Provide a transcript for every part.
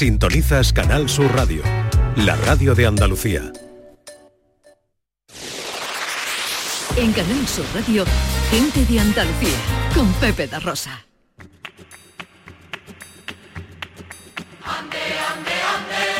Sintonizas Canal Sur Radio, la radio de Andalucía. En Canal Sur Radio, gente de Andalucía, con Pepe da Rosa. En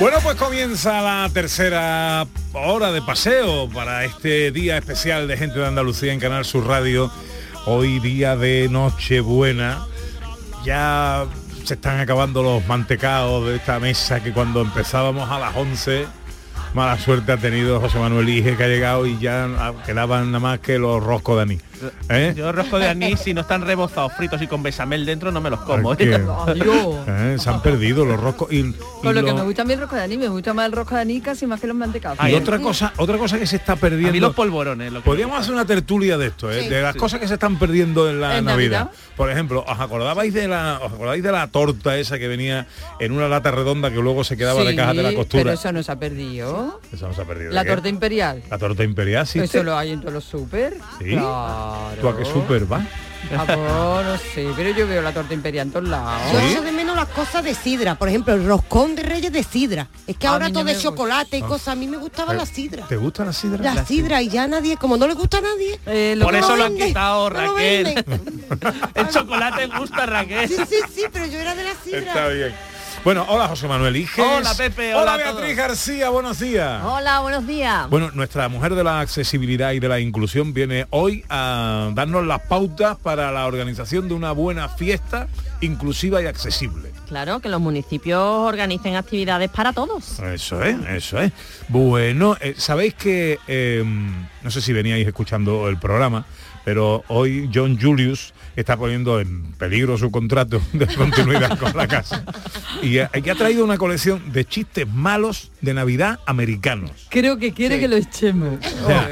Bueno, pues comienza la tercera hora de paseo para este día especial de gente de Andalucía en Canal Sur Radio. Hoy día de Nochebuena. Ya se están acabando los mantecados de esta mesa que cuando empezábamos a las 11 mala suerte ha tenido José Manuel Ige que ha llegado y ya quedaban nada más que los roscos de anís. ¿Eh? Yo rosco de anís, si no están rebozados, fritos y con bechamel dentro, no me los como. ¿Eh? Se han perdido los roscos y, y Con lo que me gusta a mí el rosco de anís, me gusta más el rosco de anís casi más que los mantecados. y otra cosa, otra cosa que se está A mí perdiendo. los polvorones. Lo que Podríamos hacer una tertulia de esto, ¿eh? de las cosas que se están perdiendo en la En Navidad. Navidad. Por ejemplo, ¿os acordabais de la os acordáis de la torta esa que venía en una lata redonda que luego se quedaba de caja de la costura? Pero eso no se ha perdido. Eso no se ha perdido. La torta imperial. La torta imperial, sí. Eso lo hay en todos los súper. ¿Sí? Claro. ¿Tú a qué súper vas? Amor, no sé, pero yo veo la torta imperial en todos lados. Yo echo de menos las cosas de sidra, por ejemplo, el roscón de reyes de sidra. Es que A ahora no todo me es gusta. chocolate y cosas. A mí me gustaba la sidra. ¿Te gusta la sidra? La sidra y ya nadie, como no le gusta a nadie. Eh, lo Por eso no lo han quitado, no lo Raquel. El chocolate gusta, Raquel. Sí, sí, sí, pero yo era de la sidra. Está bien. Bueno, hola José Manuel Iges. Hola, Pepe, hola a Beatriz todos. García, buenos días. Hola, buenos días. Bueno, nuestra mujer de la accesibilidad y de la inclusión viene hoy a darnos las pautas para la organización de una buena fiesta inclusiva y accesible. Claro, que los municipios organicen actividades para todos. Eso es, eso es. Bueno, eh, sabéis que, eh, no sé si veníais escuchando el programa, pero hoy John Julius está poniendo en peligro su contrato de continuidad con la casa. Y ha, y ha traído una colección de chistes malos de Navidad americanos. Creo que quiere que lo echemos.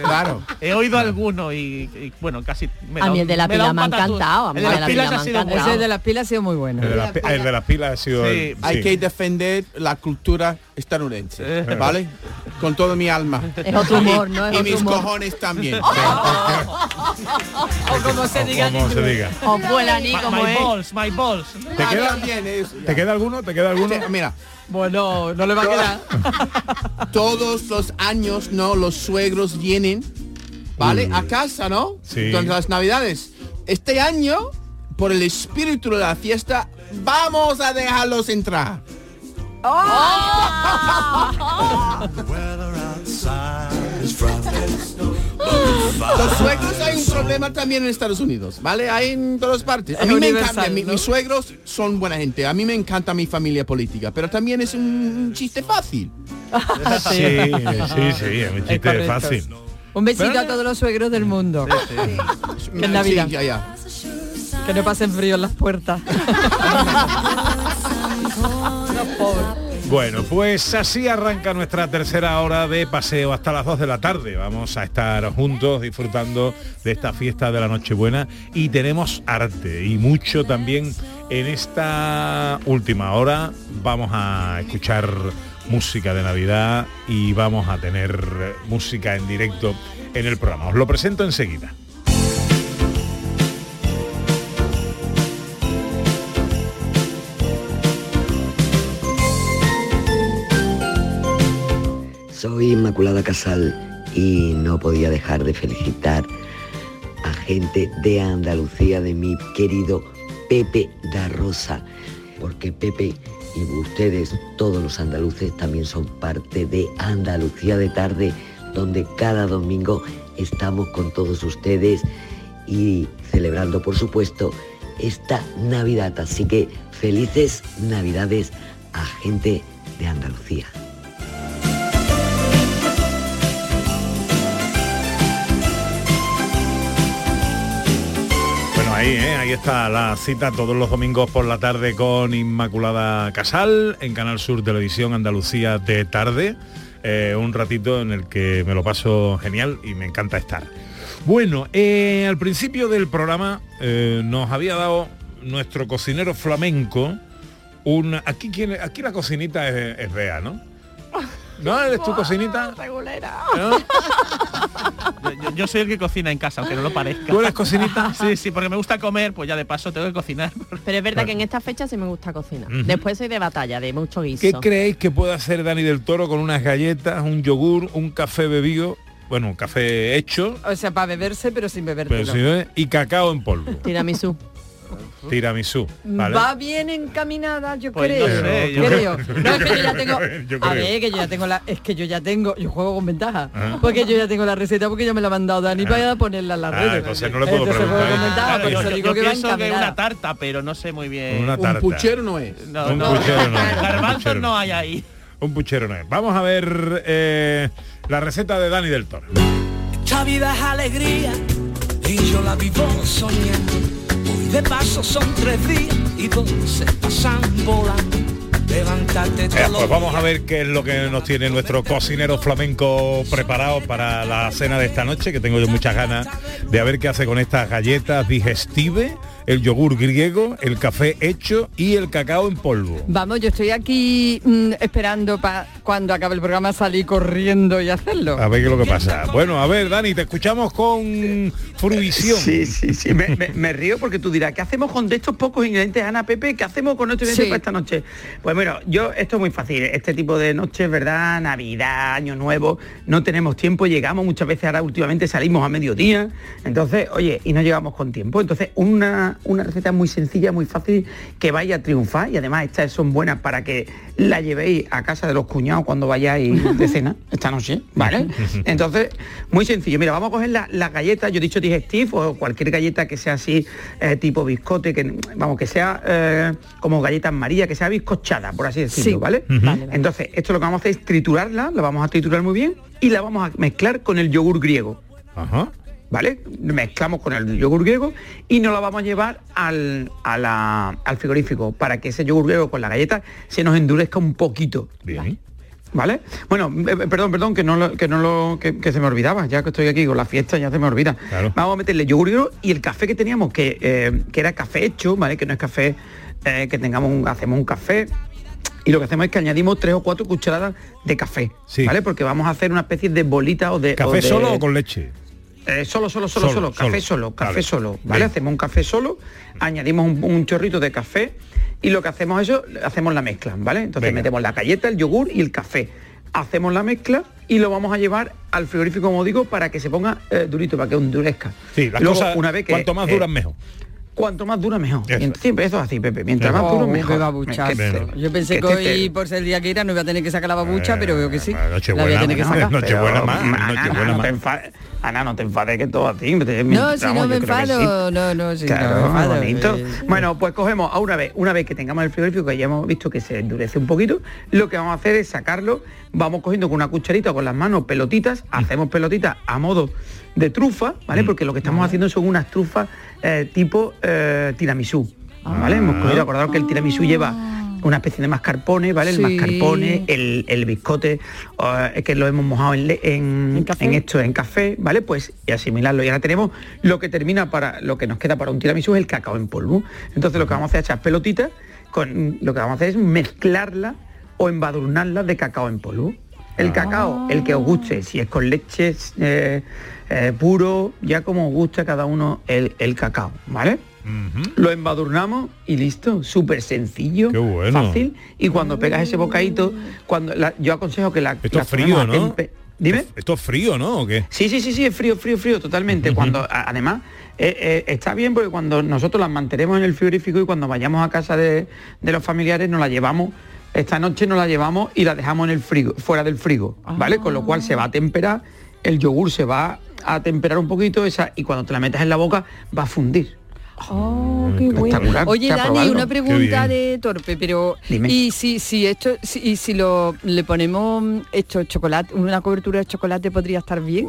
claro. He oído alguno y, y, bueno, casi me A mí el de la pila me ha encantado, a mí El de la pilas pila ha sido. Ese de las pilas ha sido muy bueno. El de, la, pi- el de las pilas ha sido... Sí, el- Hay sí. que defender la cultura estadounidense, ¿vale? Con todo mi alma. Es otro humor, ¿no? Es y otro mis humor. cojones también. O como se diga. Como se diga. O vuela ni My, como my es. balls, my balls. ¿Te queda, ¿Te queda alguno? ¿Te queda alguno? Mira, Bueno, no le va a quedar. todos los años, ¿no? Los suegros vienen, ¿vale? A casa, ¿no? Sí. Durante las navidades. Este año, por el espíritu de la fiesta, vamos a dejarlos entrar. Los suegros hay un problema también en Estados Unidos, ¿vale? Hay en todas partes. A Es mí me encanta, mi- ¿no? mis suegros son buena gente. A mí me encanta mi familia política, pero también es un chiste fácil. Sí, sí, sí, es un chiste correcto. fácil. Un besito Pero- a todos los suegros del mundo. En Navidad. Sí, ya, ya. Que no pasen frío en las puertas. Bueno, pues así arranca nuestra tercera hora de paseo hasta las 2 de la tarde. Vamos a estar juntos disfrutando de esta fiesta de la Nochebuena y tenemos arte y mucho también en esta última hora. Vamos a escuchar música de Navidad y vamos a tener música en directo en el programa. Os lo presento enseguida. Soy Inmaculada Casal y no podía dejar de felicitar a gente de Andalucía, de mi querido Pepe da Rosa, porque Pepe y ustedes, todos los andaluces, también son parte de Andalucía de tarde, donde cada domingo estamos con todos ustedes y celebrando, por supuesto, esta Navidad. Así que felices Navidades a gente de Andalucía. Ahí, ¿eh? ahí está la cita todos los domingos por la tarde con Inmaculada Casal en Canal Sur Televisión Andalucía de tarde. Eh, un ratito en el que me lo paso genial y me encanta estar. Bueno, eh, al principio del programa nos había dado nuestro cocinero flamenco un... Aquí, aquí la cocinita es, es ¿no? ¿No? ¿Eres tu cocinita? ¿No? Yo, yo- yo soy el que cocina en casa, aunque no lo parezca. ¿Tú eres cocinita? Sí, sí, porque me gusta comer, pues ya de paso tengo que cocinar. Pero es verdad que en esta fecha sí me gusta cocinar. Después soy de batalla, de mucho guiso. ¿Qué creéis que puede hacer Dani del Toro con unas galletas, un yogur, un café bebido, bueno, un café hecho, O sea, para beberse, pero sin pero si no- y cacao en polvo? Tiramisú. Tiramisú, ¿vale? Va bien encaminada, yo Pues creo. no sé, yo creo. creo. No, es que yo ya tengo. Yo a ver, que yo ya tengo la. Es que yo ya tengo. Yo juego con ventaja. Ah. Porque yo ya tengo la receta porque ya me la ha mandado Dani para ponerla en la Ah, red. entonces no le puedo Entonces preguntar. juego con ventaja, Claro, por yo, eso yo- digo yo que va pienso que es encaminada. una tarta, pero no sé muy bien. Una Un tarta. puchero no es. No, un no. puchero no un Garbanzos hay ahí. Un puchero no es. Vamos a ver eh, la receta de Dani del Toro. Esta vida es alegría y yo la vivo soñando. De paso son tres días y dos se pasan volando. Eh, pues vamos a ver qué es lo que nos tiene nuestro cocinero flamenco preparado para la cena de esta noche, que tengo yo muchas ganas de ver qué hace con estas galletas digestive, el yogur griego, el café hecho y el cacao en polvo. Vamos, yo estoy aquí mm, esperando para cuando acabe el programa salir corriendo y hacerlo. A ver qué es lo que pasa. Bueno, a ver, Dani, te escuchamos con fruición. Sí, sí, sí. Me, me- me río porque tú dirás, ¿qué hacemos con de estos pocos ingredientes, Ana Pepe? ¿Qué hacemos con estos ingredientes Sí. para esta noche? Pues bueno, yo, esto es muy fácil. Este tipo de noches, ¿verdad? Navidad, Año Nuevo, no tenemos tiempo, llegamos muchas veces, ahora últimamente salimos a mediodía. Entonces, oye, y no llegamos con tiempo. Entonces, una, una receta muy sencilla, muy fácil, que vaya a triunfar. Y además, estas son buenas para que la llevéis a casa de los cuñados cuando vayáis de cena esta noche, ¿vale? Entonces, muy sencillo. Mira, vamos a coger la- las galletas, yo he dicho digestive o cualquier galleta que sea así, eh, tipo biscote, que vamos, que sea eh, como galletas María, que sea bizcochada, por así decirlo, Sí. ¿vale? Vale, vale. Entonces, esto lo que vamos a hacer es triturarla, la vamos a triturar muy bien y la vamos a mezclar con el yogur griego. Ajá. ¿Vale? Mezclamos con el yogur griego y nos lo vamos a llevar al, a la- al frigorífico para que ese yogur griego con la galleta se nos endurezca un poquito. Bien. ¿Vale? Bueno, eh, eh, perdón, perdón, que no lo, que no lo, que, que se me olvidaba, ya que estoy aquí con la fiesta ya se me olvida. Claro. Vamos a meterle yogur griego y el café que teníamos, que, eh, que era café hecho, ¿vale? Que no es café eh, que tengamos un, hacemos un café. Y lo que hacemos es que añadimos tres o cuatro cucharadas de café, Sí. ¿vale? Porque vamos a hacer una especie de bolita o de... o ¿Café de- solo o con leche? Eh, solo, solo, solo, Solo, café solo. café Vale. solo, ¿vale? Bien. Hacemos un café solo, añadimos un, un chorrito de café y lo que hacemos es eso, hacemos la mezcla, ¿vale? Entonces Venga. metemos la galleta, el yogur y el café. Hacemos la mezcla y lo vamos a llevar al frigorífico, como digo, para que se ponga eh, durito, para que endurezca. Sí, las Luego, cosas, una vez que, cuanto más eh, duran mejor. Cuanto más dura, mejor. Eso. Siempre eso es así, Pepe. Mientras más duro, Oh, mejor. Que- Bueno. Yo pensé que que hoy, por ser el día que era, no iba a tener que sacar la babucha, pero veo que sí. Eh, Nochebuena, la voy a tener que sacar. Nochebuena Pero, más, Ana, no más. te enfades, Ana, no te enfades que todo a ti. te- No, si no me sí. enfado, no, no, si Claro, no me enfado. bonito. eh, Bueno, pues cogemos a una vez, una vez que tengamos el frigorífico, que ya hemos visto que se endurece un poquito, lo que vamos a hacer es sacarlo, vamos cogiendo con una cucharita con las manos pelotitas, hacemos pelotitas a modo de trufa, ¿vale? Porque lo que estamos haciendo son unas trufas eh, tipo eh, tiramisú, ¿vale? Hemos cogido, acordaros que el tiramisú lleva una especie de mascarpone, ¿vale? El mascarpone, el, el biscote, eh, que lo hemos mojado en, en esto, en café, ¿vale? Pues y asimilarlo. Y ahora tenemos lo que termina para, lo que nos queda para un tiramisú es el cacao en polvo. Entonces lo que vamos a hacer es echar pelotitas, con, lo que vamos a hacer es mezclarla o embadurnarla de cacao en polvo. El cacao, el que os guste, si es con leche eh, eh, puro, ya como os guste a cada uno el, el cacao, ¿vale? Lo embadurnamos y listo, súper sencillo, Qué bueno. fácil. Y cuando pegas ese bocadito, cuando la- yo aconsejo que la, Esto la es frío, ¿no? tempe- Dime. Esto es frío, ¿no? ¿O qué? Sí, sí, sí, sí, es frío, frío, frío, totalmente. Cuando, además, eh, eh, está bien porque cuando nosotros las mantenemos en el frigorífico y cuando vayamos a casa de, de los familiares nos la llevamos, esta noche nos la llevamos y la dejamos en el frigo, fuera del frigo, ¿vale? Con lo cual se va a temperar, el yogur se va a temperar un poquito esa, y cuando te la metas en la boca va a fundir. Oh, qué bueno. Oye, Dani, una pregunta de torpe, pero Dime. y si si esto si, y si lo le ponemos mm, esto chocolate, una cobertura de chocolate podría estar bien?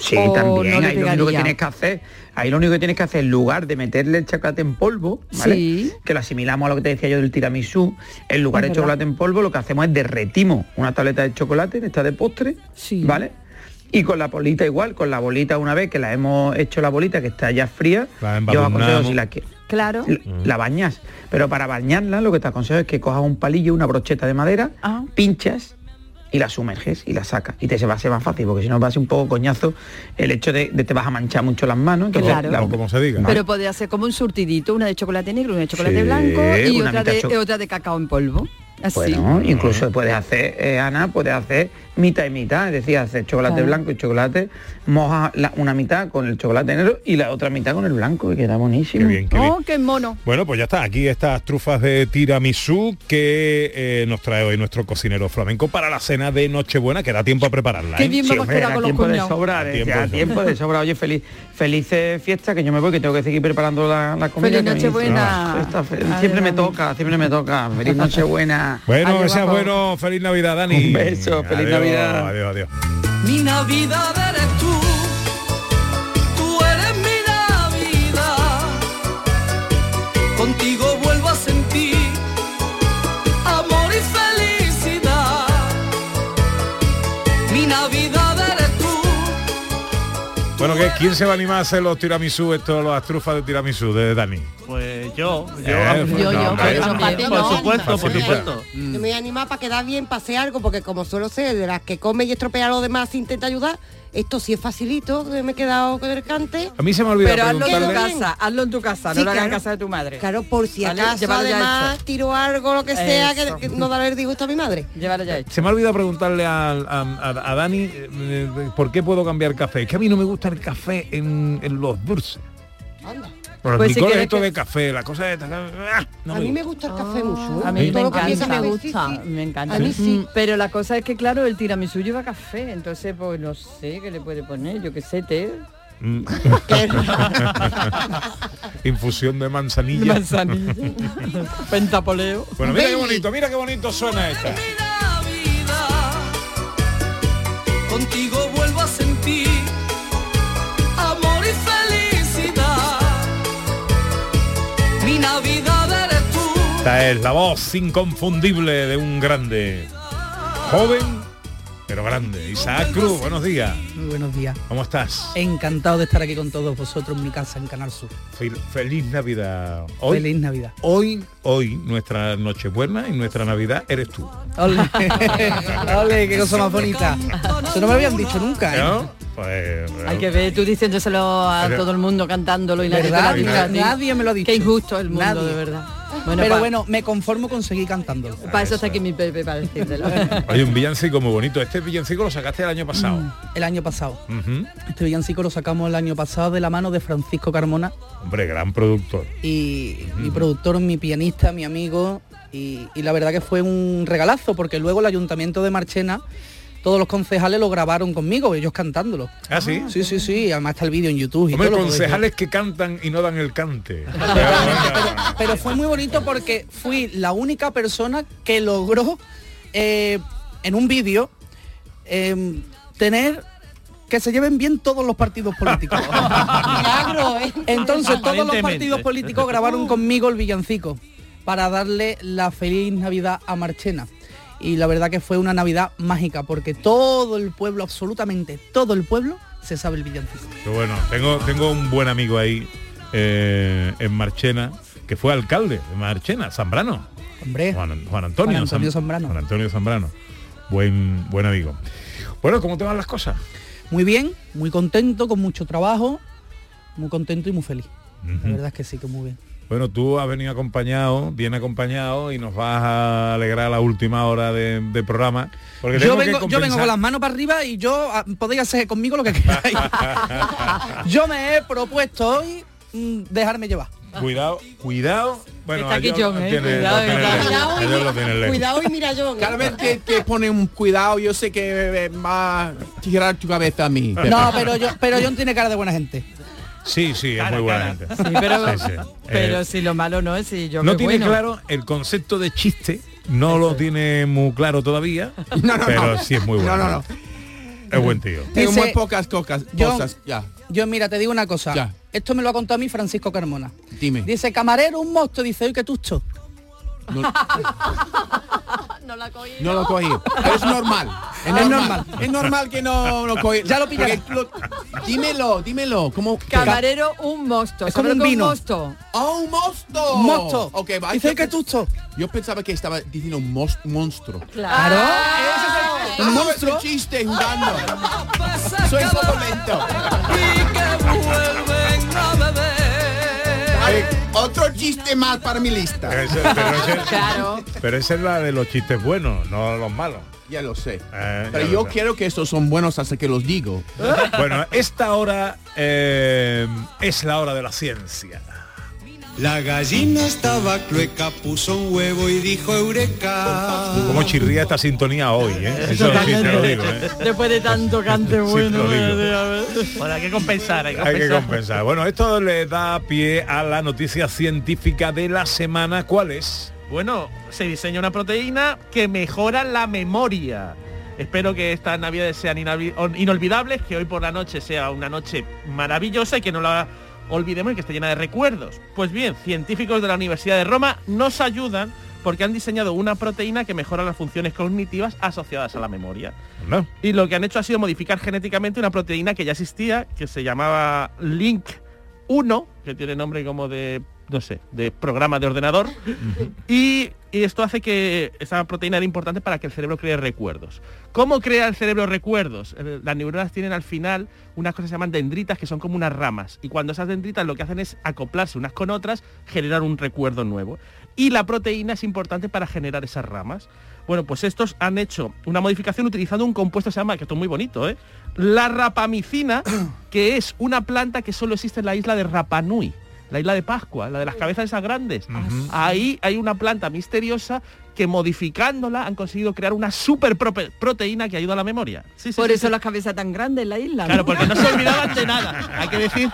Sí, ¿O también. no ahí lo único que tienes que hacer, ahí lo único que tienes que hacer, en lugar de meterle el chocolate en polvo, ¿vale? Sí. Que lo asimilamos a lo que te decía yo del tiramisú, en lugar Es de verdad. chocolate en polvo, lo que hacemos es derretimos una tableta de chocolate, esta de postre, ¿vale? Y con la bolita igual, con la bolita una vez que la hemos hecho la bolita, que está ya fría, La yo os aconsejo si la que Claro. la, la bañas. Pero para bañarla lo que te aconsejo es que cojas un palillo, una brocheta de madera, pinchas y la sumerges y la sacas. Y te se va a ser más fácil, porque si no va a ser un poco coñazo el hecho de, de te vas a manchar mucho las manos. Entonces, Claro. la- como se diga. Pero podría ser como un surtidito, una de chocolate negro, una de chocolate Sí, blanco y una otra mitad de, cho- otra de cacao en polvo. Así. Bueno, incluso puedes hacer, eh, Ana, puedes hacer mitad y mitad, es decir, hacer chocolate Claro. blanco y chocolate, moja la- una mitad con el chocolate negro y la otra mitad con el blanco, y queda buenísimo. Qué bien, qué bien. Oh, qué mono. Bueno, pues ya está, aquí estas trufas de tiramisú que eh, nos trae hoy nuestro cocinero flamenco para la cena de Nochebuena, que da tiempo a prepararla. Qué ¿eh? bien vamos a Hombre, da con los tiempo de sobrar, Da eh, tiempo ya, de tiempo de sobrar. Oye, feliz, felices fiesta, que yo me voy, que tengo que seguir preparando la, la comida. Feliz Nochebuena. Esta Adiós, siempre me toca, siempre me toca. Feliz Nochebuena. Bueno, Adiós, que sea bueno, feliz Navidad, Dani. Un beso, feliz Adiós, Navidad. Adiós, adiós. Mi Navidad eres tú, tú Bueno, ¿qué? ¿quién se va a animar a hacer los tiramisú, estos, las trufas de tiramisú de Dani? Pues yo, yo, Eh, pues Yo, no, yo, hombre, por no, supuesto, por supuesto, por facilita. supuesto. Yo me voy a animar para quedar bien, para hacer algo, porque como suelo ser de las que come y estropea a los demás intenta ayudar, esto sí es facilito, que me he quedado con el cante. A mí se me ha olvidado Pero hazlo en tu casa, hazlo en tu casa, Sí, no lo hagas en claro. casa de tu madre. Claro, por si Vale, acaso llévalo ya además tiro algo, lo que sea, que, que no darle el disgusto a mi madre. Llévalo ya hecho. Se me ha olvidado preguntarle a, a- a- a Dani eh, eh, por qué puedo cambiar café. Es que a mí no me gusta el café en, en los dulces. Por Pues el si licor quieres esto que- de café, la cosa esta, ah, no a me mí me gusta. el café mucho. A mí me Todo lo que encanta, me gusta. sí, sí. Me encanta. A mí sí. Mm, Pero la cosa es que, claro, el tiramisú lleva café, entonces, pues no sé qué le puede poner, yo qué sé, té. Mm. Infusión de manzanilla. Manzanilla. Pentapoleo. Bueno, mira qué bonito, mira qué bonito suena esta. Contigo vuelvo a sentir Esta es la voz inconfundible de un grande. Joven, pero grande. Isaac Cruz, buenos días. Muy buenos días. ¿Cómo estás? Encantado de estar aquí con todos vosotros en mi casa en Canal Sur. Fel- Feliz Navidad. Hoy, Feliz Navidad. hoy, hoy, nuestra Nochebuena y nuestra Navidad eres tú. Ole, Ole, qué cosa más bonita. Eso no me lo habían dicho nunca. ¿eh? ¿No? Pues, Hay que ver tú diciéndoselo a Pero- todo el mundo cantándolo y ¿Verdad? Nadie me lo ha dicho. Qué injusto el mundo, Nadie. de verdad. Bueno, Pero pa- bueno, me conformo con seguir cantando. para eso está aquí mi Pepe, para decírtelo. Oye, un villancico muy bonito. Este villancico lo sacaste el año pasado. Mm, El año pasado. Este villancico lo sacamos el año pasado de la mano de Francisco Carmona Hombre, gran productor. y mi productor, mi pianista, mi amigo. Y, y la verdad que fue un regalazo porque luego el ayuntamiento de Marchena, todos los concejales lo grabaron conmigo, ellos cantándolo. ¿Ah, sí? Sí, sí, sí, además está el vídeo en YouTube. y Hombre, todo lo podéis ver. concejales que cantan y no dan el cante. Pero fue muy bonito porque fui la única persona que logró eh, en un vídeo eh, tener que se lleven bien todos los partidos políticos. Milagro, ¿eh? Entonces todos los partidos políticos grabaron conmigo el villancico para darle la feliz Navidad a Marchena. Y la verdad que fue una Navidad mágica porque todo el pueblo, absolutamente todo el pueblo, se sabe el villancico. Pero bueno, tengo, tengo un buen amigo ahí eh, en Marchena, que fue alcalde de Marchena, Zambrano. Hombre, Juan, Juan Antonio, Juan Antonio Zam- Zambrano. Juan Antonio Zambrano. Buen, buen amigo. Bueno, ¿cómo te van las cosas? muy bien, muy contento, con mucho trabajo, muy contento y muy feliz. La verdad es que sí, que muy bien. Bueno, tú has venido acompañado, bien acompañado y nos vas a alegrar la última hora de, de programa. Porque Yo tengo que vengo, yo vengo compensar- con las manos para arriba y yo ah, podéis hacer conmigo lo que queráis. yo me he propuesto hoy mm, dejarme llevar. Cuidado, cuidado. Bueno, Está aquí John, ¿eh? Cuidado, lo cuidado. lejos. Cuidado y, mira, lejos. cuidado y mira yo. Cada vez que, que pone un cuidado, yo sé que eh, va a tirar tu cabeza a mí. No, pero yo, pero John tiene cara de buena gente. Sí, sí, es muy buena cara. gente. Sí, pero, Sí, sí. pero Eh, si lo malo no es si yo no tiene bueno. claro el concepto de chiste, no lo tiene muy claro todavía, No, no, pero no. sí es muy bueno. No, no, no. Es buen tío. Tengo Dice- muy pocas cocas, Yo- cosas. Ya, Yo, mira, te digo una cosa. Ya. Esto me lo ha contado a mí Francisco Carmona. dime. Dice, camarero, un monstruo. Dice, oye, qué tucho. No la cogí. No lo cogí. Pero es normal. Es normal. normal. Es normal que no lo cogí. Ya lo pillaré. Dímelo, dímelo. ¿Cómo? Camarero, un mosto. Es como ¿Sabes un que es vino. mosto? ¡Oh, un mosto! Un mosto. Ok, va. Dice, tucho. yo pensaba que estaba diciendo un monstruo. Claro. Un Un monstruo. monstruo. Es chiste jugando. Soy un otro chiste más para mi lista. Pero ese- pero ese- Claro. pero esa es la de los chistes buenos, no los malos. Ya lo sé. Eh, Pero yo sé. quiero que estos son buenos hasta que los digo. Bueno, esta hora eh, es la hora de la ciencia. La gallina estaba clueca, puso un huevo y dijo eureka. Cómo chirría esta sintonía hoy, ¿eh? Eso sí te lo digo, ¿eh? Después de tanto cante Sí, bueno. te lo digo. eh, a ver. Bueno, hay que compensar, hay que Hay compensar. que compensar. Bueno, esto le da pie a la noticia científica de la semana. ¿Cuál es? Bueno, se diseña una proteína que mejora la memoria. Espero que estas navidades sean inolvidables, que hoy por la noche sea una noche maravillosa y que no la olvidemos que esté llena de recuerdos. Pues bien, científicos de la Universidad de Roma nos ayudan porque han diseñado una proteína que mejora las funciones cognitivas asociadas a la memoria. ¿No? Y lo que han hecho ha sido modificar genéticamente una proteína que ya existía, que se llamaba Link 1, que tiene nombre como de, no sé, de programa de ordenador. y, y esto hace que esa proteína era importante para que el cerebro cree recuerdos. ¿Cómo crea el cerebro recuerdos? Eh, Las neuronas tienen al final unas cosas que se llaman dendritas, que son como unas ramas. Y cuando esas dendritas lo que hacen es acoplarse unas con otras, generar un recuerdo nuevo. Y la proteína es importante para generar esas ramas. Bueno, pues estos han hecho una modificación utilizando un compuesto que se llama, que esto es muy bonito, ¿eh? La rapamicina, que es una planta que solo existe en la isla de Rapa Nui, la isla de Pascua, la de las cabezas esas grandes. Ahí hay una planta misteriosa que modificándola han conseguido crear una super proteína que ayuda a la memoria. Sí, sí, Por sí, eso sí. las cabezas tan grandes en la isla. Claro, ¿no? porque no se olvidaban de nada. Hay que decir,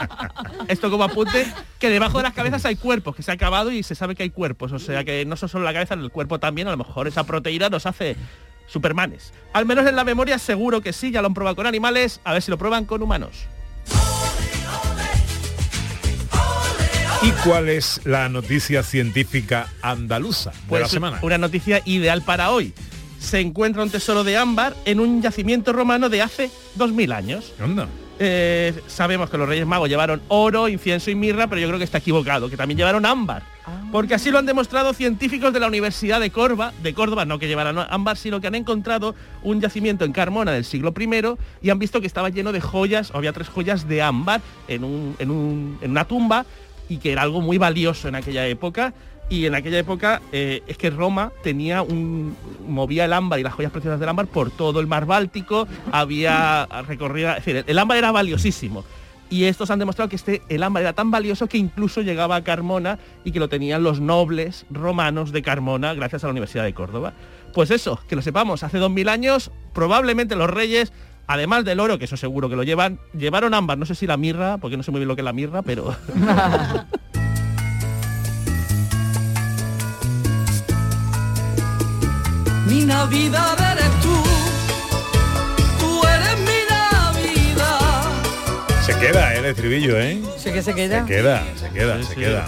esto como apunte, que debajo de las cabezas hay cuerpos, que se ha acabado y se sabe que hay cuerpos. O sea que no son solo la cabeza, en el cuerpo también, a lo mejor esa proteína nos hace supermanes. Al menos en la memoria seguro que sí, ya lo han probado con animales, a ver si lo prueban con humanos. ¿Y cuál es la noticia científica andaluza de Pues la semana? una noticia ideal para hoy. Se encuentra un tesoro de ámbar en un yacimiento romano de hace 2000 años. Onda. Eh, sabemos que los Reyes Magos llevaron oro, incienso y mirra, pero yo creo que está equivocado, que también llevaron ámbar. Porque así lo han demostrado científicos de la Universidad de Córdoba, de Córdoba, no que llevaran ámbar, sino que han encontrado un yacimiento en Carmona del siglo I y han visto que estaba lleno de joyas, había tres joyas de ámbar en, un- en un- en una tumba y que era algo muy valioso en aquella época. Y en aquella época eh, es que Roma tenía un movía el ámbar y las joyas preciosas del ámbar por todo el mar Báltico, había recorrido, es decir, el ámbar era valiosísimo. Y estos han demostrado que este, el ámbar era tan valioso que incluso llegaba a Carmona y que lo tenían los nobles romanos de Carmona gracias a la Universidad de Córdoba. Pues eso, que lo sepamos, hace 2000 años probablemente los reyes, además del oro, que eso seguro que lo llevan, llevaron ámbar, no sé si la mirra, porque no sé muy bien lo que es la mirra, pero... Mi Navidad eres tú, tú eres mi Navidad. Se queda ¿eh? el estribillo, ¿eh? Sí que se queda. Se queda, se queda, se queda.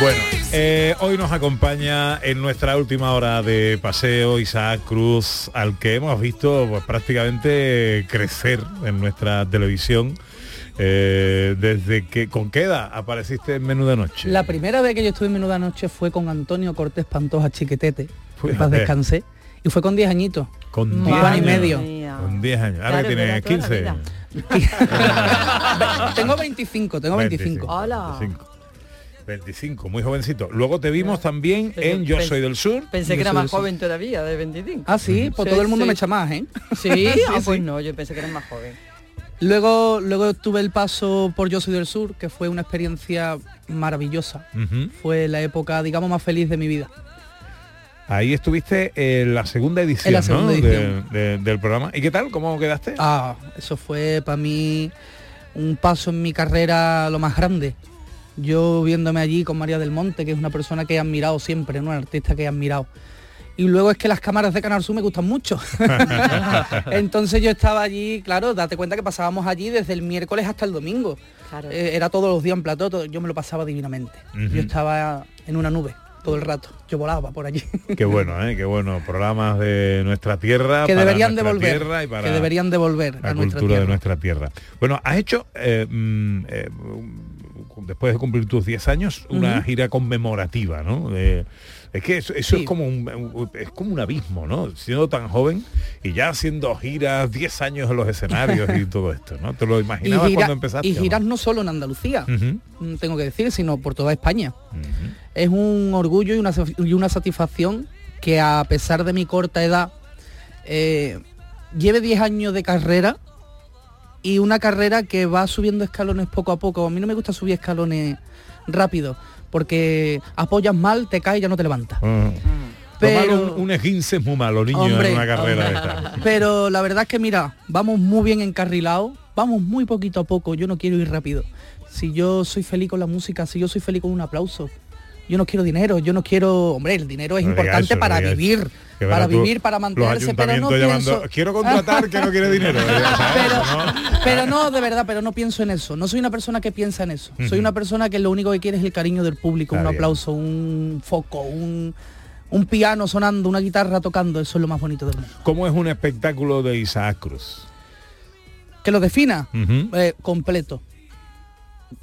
Bueno, eh, hoy nos acompaña en nuestra última hora de paseo Isaac Cruz, al que hemos visto pues, prácticamente crecer en nuestra televisión. eh, desde que con qué edad apareciste en menú de noche. La primera vez que yo estuve en Menuda Noche fue con Antonio Cortés Pantoja Chiquetete, que paz descansé, y fue con 10 añitos. Con un 10 año y años. medio. Con 10 años. Ahora Claro, que tienes toda la 15. vida. tengo 25, tengo 25. Hola. 25. 25, muy jovencito. Luego te vimos también en Yo Soy del Sur. Pensé que era más joven todavía, de 25. Ah, sí, pues Sí, todo el mundo sí. me echa más, ¿eh? ¿Sí? ah, sí. pues no, yo pensé que eras más joven. Luego, luego tuve el paso por Yo Soy del Sur, que fue una experiencia maravillosa. Fue la época, digamos, más feliz de mi vida. Ahí estuviste en la segunda edición, En la segunda ¿no? edición. De- de- del programa. ¿Y qué tal? ¿Cómo quedaste? Ah, eso fue para mí un paso en mi carrera lo más grande. Yo viéndome allí con María del Monte, que es una persona que he admirado siempre, ¿no? Una artista que he admirado. Y luego es que las cámaras de Canal Sur me gustan mucho. Entonces yo estaba allí, claro, date cuenta que pasábamos allí desde el miércoles hasta el domingo. Eh, era todos los días en plató, todo- yo me lo pasaba divinamente. Yo estaba en una nube todo el rato. Yo volaba por allí. Qué bueno, ¿eh? Qué bueno. Programas de nuestra tierra. que deberían de nuestra volver. tierra y para Que deberían de volver la a nuestra cultura tierra. de nuestra tierra. Bueno, has hecho, eh, mm, eh, después de cumplir tus 10 años, una gira conmemorativa, ¿no? Es que eso, eso Sí. es, como un, es como un abismo, ¿no? Siendo tan joven y ya haciendo giras, 10 años en los escenarios y todo esto, ¿no? ¿Te lo imaginabas gira- cuando empezaste? y o no? giras no solo en Andalucía, mm, tengo que decir, sino por toda España. Es un orgullo y una, y una satisfacción que a pesar de mi corta edad, eh, lleve 10 años de carrera y una carrera que va subiendo escalones poco a poco. A mí no me gusta subir escalones rápido, porque apoyas mal, te caes y ya no te levantas. Ah. Pero- un, un esguince es muy malo, niño, Hombre, en una carrera. Pero la verdad es que mira, vamos muy bien encarrilados, vamos muy poquito a poco, yo no quiero ir rápido. Si yo soy feliz con la música, si yo soy feliz con un aplauso, yo no quiero dinero, yo no quiero, hombre, el dinero es No importante eso, para vivir, para tú vivir, para mantenerse, pero no llamando, pienso... quiero contratar que no quiere dinero. pero, pero no, de verdad, pero no pienso en eso. No soy una persona que piensa en eso. Soy una persona que lo único que quiere es el cariño del público, Está un bien. aplauso, un foco, un, un piano sonando, una guitarra tocando. Eso es lo más bonito del mundo. ¿Cómo es un espectáculo de Isaac Cruz? Que lo defina eh, completo.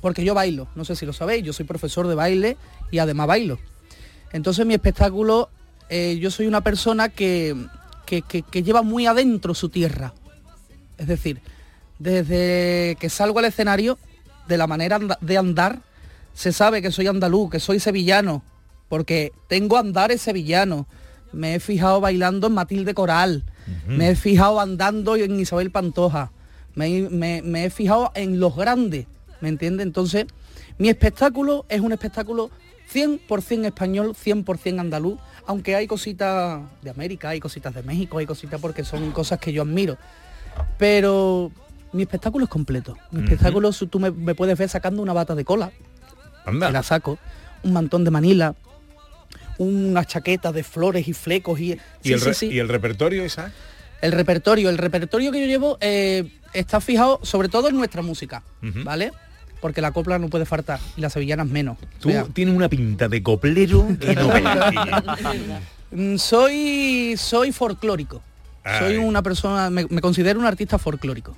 Porque yo bailo, no sé si lo sabéis, yo soy profesor de baile y además bailo. Entonces mi espectáculo, eh, yo soy una persona que, que, que- que lleva muy adentro su tierra. Es decir, desde que salgo al escenario, de la manera de andar, se sabe que soy andaluz, que soy sevillano, porque tengo andares sevillanos. Me he fijado bailando en Matilde Coral, me he fijado andando en Isabel Pantoja, me, me- me he fijado en los grandes, ¿me entiende? Entonces, mi espectáculo es un espectáculo 100% español, 100% andaluz, aunque hay cositas de América, hay cositas de México, hay cositas porque son cosas que yo admiro. Pero mi espectáculo es completo. Mi espectáculo, tú me, me puedes ver sacando una bata de cola, Anda. que la saco, un mantón de Manila, una chaqueta de flores y flecos y, ¿Y, sí, el sí. ¿Y el repertorio, Isaac? El repertorio, el repertorio que yo llevo eh, está fijado sobre todo en nuestra música. ¿vale? Porque la copla no puede faltar y las sevillanas menos. Tú O sea, tienes una pinta de coplero que no mm, soy soy folclórico. Soy una persona, me, me considero un artista folclórico.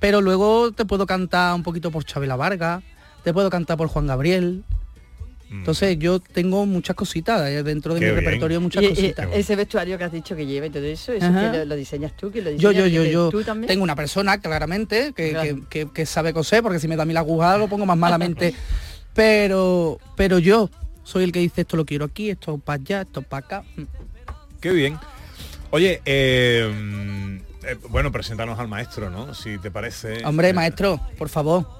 Pero luego te puedo cantar un poquito por Chabela Vargas, te puedo cantar por Juan Gabriel. Entonces yo tengo muchas cositas eh, dentro de Qué mi bien. repertorio, muchas Y, eh, cositas. ese vestuario que has dicho que lleva y todo eso, eso que lo, lo diseñas tú, que lo Yo, yo, diseñas yo, que yo tú también. tengo una persona claramente que, Claro. que- que- que sabe coser, porque si me da a mí la aguja lo pongo más malamente. pero, pero yo soy el que dice esto lo quiero aquí, esto para allá, esto para acá. Qué bien. Oye, eh, mm, eh, bueno, preséntanos al maestro, ¿no? Si te parece. Hombre, maestro, por favor.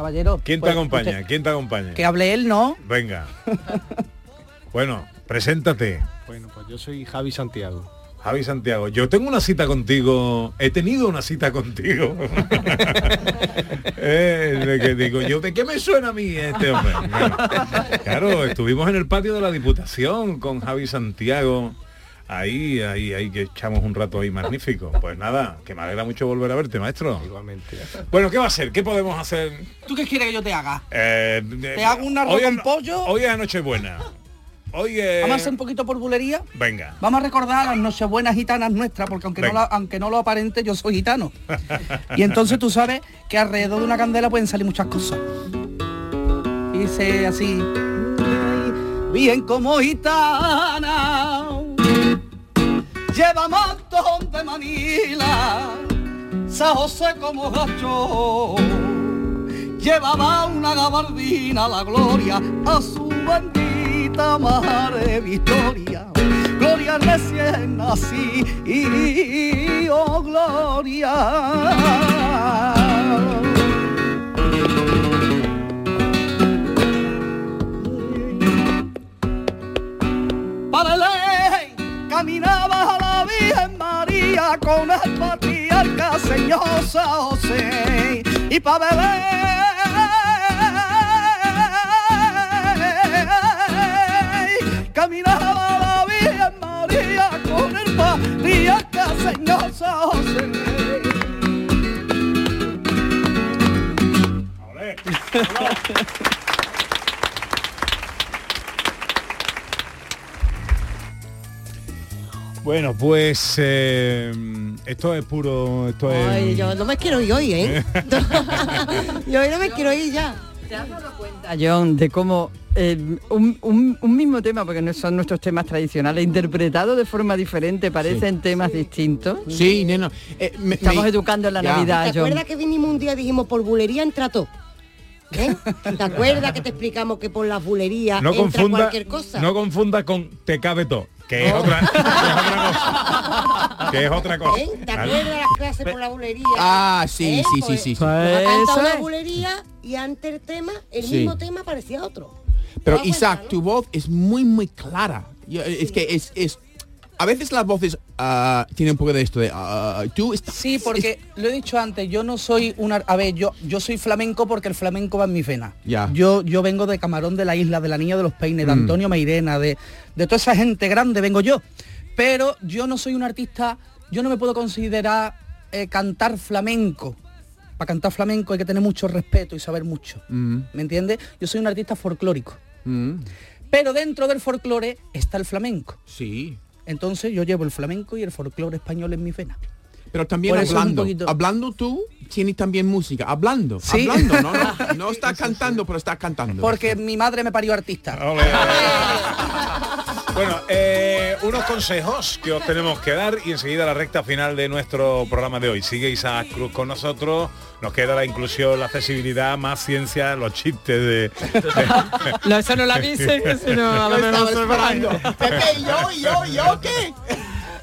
Caballero. ¿Quién te pues, acompaña? usted- ¿Quién te acompaña? Que hable él, ¿no? Venga. bueno, preséntate. Bueno, pues yo soy Javi Santiago. Javi Santiago, yo tengo una cita contigo, he tenido una cita contigo. Eh, de que digo yo, ¿de qué me suena a mí este hombre? Bueno, claro, estuvimos en el patio de la Diputación con Javi Santiago. Ahí, ahí, ahí que echamos un rato ahí magnífico. Pues nada, que me alegra mucho volver a verte, maestro. Igualmente. Bueno, ¿qué va a ser? ¿Qué podemos hacer? ¿Tú qué quieres que yo te haga? Eh, ¿Te hago un arroz hoy con pollo? Hoy es Nochebuena. Hoy es... Vamos a hacer un poquito por bulería. Venga. Vamos a recordar las nochebuenas gitanas nuestras, porque aunque no, la- aunque no lo aparente, yo soy gitano. Y entonces tú sabes que alrededor de una candela pueden salir muchas cosas. Y dice así, bien como gitana, lleva mantón de Manila, San José como gacho, llevaba una gabardina la gloria a su bendita madre Victoria. Gloria recién nací, oh gloria. yo José y pa' beber. Caminaba la Virgen María con el patriarca yo José. Bueno, pues eh esto es puro, esto es. Ay, yo no me quiero ir hoy, ¿eh? yo hoy no me quiero ir ya. ¿Te has dado cuenta, John, de cómo eh, un, un- un mismo tema, porque no son nuestros temas tradicionales, interpretados de forma diferente, parecen temas distintos? Sí, neno. Eh, me- Estamos me- educando en la Ya. Navidad, ¿Te John. acuerdas que vinimos un día y dijimos por bulería entra todo? ¿Eh? ¿Te acuerdas que te explicamos que por las bulerías No entra confunda, cualquier cosa? no confunda con te cabe todo, que es otra, que es otra cosa. Que es otra cosa. ¿Eh? ¿Te acuerdas de las clases por la bulería? Ah, sí, ¿Eh? sí, sí, Pues, sí, sí. ha Pues una es. bulería y antes el tema, el Sí. mismo tema parecía otro. Pero ¿Te das Isaac, cuenta, tu voz es muy, muy clara. Yo- Es que es, es... A veces las voces ah, tienen un poco de esto de... ah, tú estás... Sí, porque lo he dicho antes, yo no soy una... A ver, yo, yo soy flamenco porque el flamenco va en mi vena. Ya. Yo, yo vengo de Camarón de la Isla, de la Niña de los Peines, de Mm. Antonio Mairena, de, de toda esa gente grande vengo yo. Pero yo no soy un artista, yo no me puedo considerar eh, cantar flamenco. Para cantar flamenco hay que tener mucho respeto y saber mucho. Mm, ¿Me entiendes? Yo soy un artista folclórico. mm, Pero dentro del folclore está el flamenco. sí. Entonces yo llevo el flamenco y el folclore español en mi vena. Pero también Por hablando. poquito- Hablando tú, tienes también música. Hablando. Sí. Hablando, no, no, no estás cantando, pero estás cantando. Porque mi madre me parió artista. Bueno, eh, unos consejos que os tenemos que dar y enseguida la recta final de nuestro programa de hoy. Sigue Isaac Cruz con nosotros, nos queda la inclusión, la accesibilidad, más ciencia, los chistes de... No, eso no la dice, que si no, a lo esperando. Pepe, yo, yo, yo, ¿qué?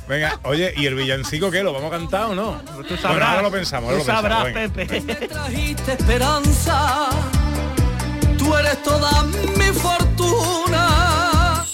Venga, oye, ¿y el villancico qué? ¿Lo vamos a cantar o no? Tú sabrás, Bueno, ahora lo pensamos, ahora tú lo pensamos, sabrás. Pepe. trajiste esperanza, tú eres toda mi fortuna.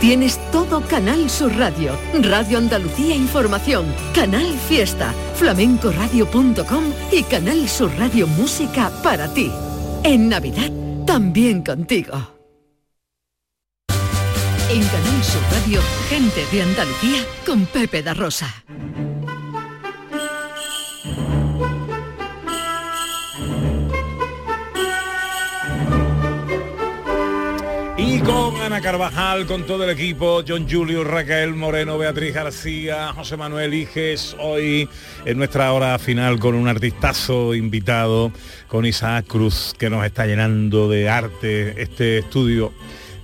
Tienes todo Canal Sur Radio, Radio Andalucía Información, Canal Fiesta, flamencoradio.com y Canal Sur Radio Música para ti. En Navidad, también contigo. En Canal Sur Radio, gente de Andalucía con Pepe da Rosa. Carvajal, con todo el equipo, John Julio, Raquel Moreno, Beatriz García, José Manuel Iges, hoy en nuestra hora final con un artistazo invitado, con Isaac Cruz, que nos está llenando de arte este estudio.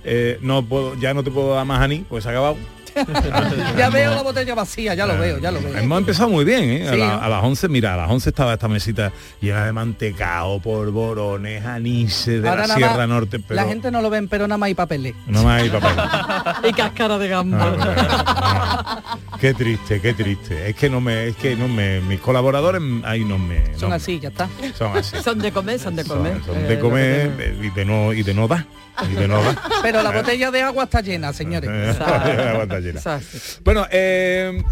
Eh, no puedo, ya no te puedo dar más a ni, pues se acabado. ya veo la botella vacía, ya lo veo, ya lo veo. Hemos empezado muy bien, ¿eh? A, las 11, mira, a las 11 estaba esta mesita llena de mantecao, polvorones, anises de Ahora la nada Sierra más, Norte, pero La gente no lo ven, pero nada más hay papeles. no más hay papel. Y cáscara de gamba. Qué triste, qué triste. Es que no me, es que no me, mis colaboradores ahí no me. Son así, ya está. Son así. Son de comer, son de comer. Son Eh, de comer eh, y de no y de no dar. No. Pero la botella de agua está llena, señores. Eh, aguanta llena. tenemos. Exacto. Bueno, eh,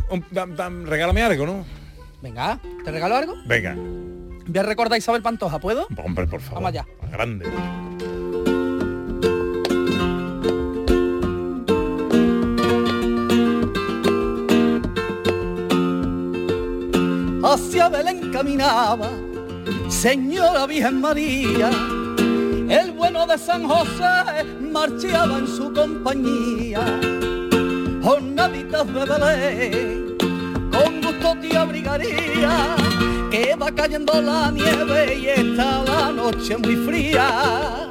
regálame algo, ¿no? Venga, ¿te regalo algo? Venga, Voy a recordar a Isabel Pantoja, ¿puedo? hombre, por favor. Vamos allá. Grande. hacia Belén caminaba, Señora Virgen María, el bueno de San José marchaba en su compañía, jornaditas de Belén, con gusto te abrigaría, que va cayendo la nieve y está la noche muy fría,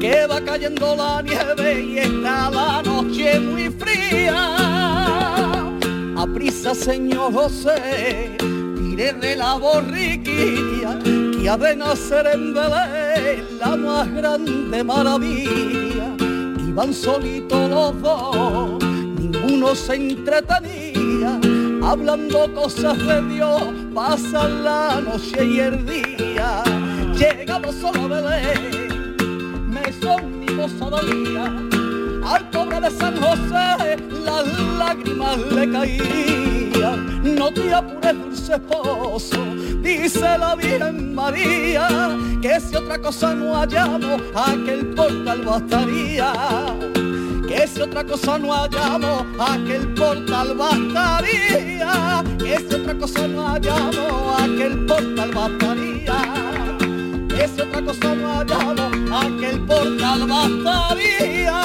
que va cayendo la nieve y está la noche muy fría. A prisa, señor José, tire de la borriquilla, ha de nacer en Belén la más grande maravilla. Iban solitos los dos, ninguno se entretenía, hablando cosas de Dios, pasan la noche y el día. Llegamos solo a Belén, me son dolía al pobre de San José las lágrimas le caían. No te María, dulce esposo. Dice la Virgen María que si otra cosa no hallamos, aquel portal bastaría. Que si otra cosa no hallamos, aquel portal bastaría. Que si otra cosa no hallamos, aquel portal bastaría. Que si otra cosa no hallamos, aquel portal bastaría.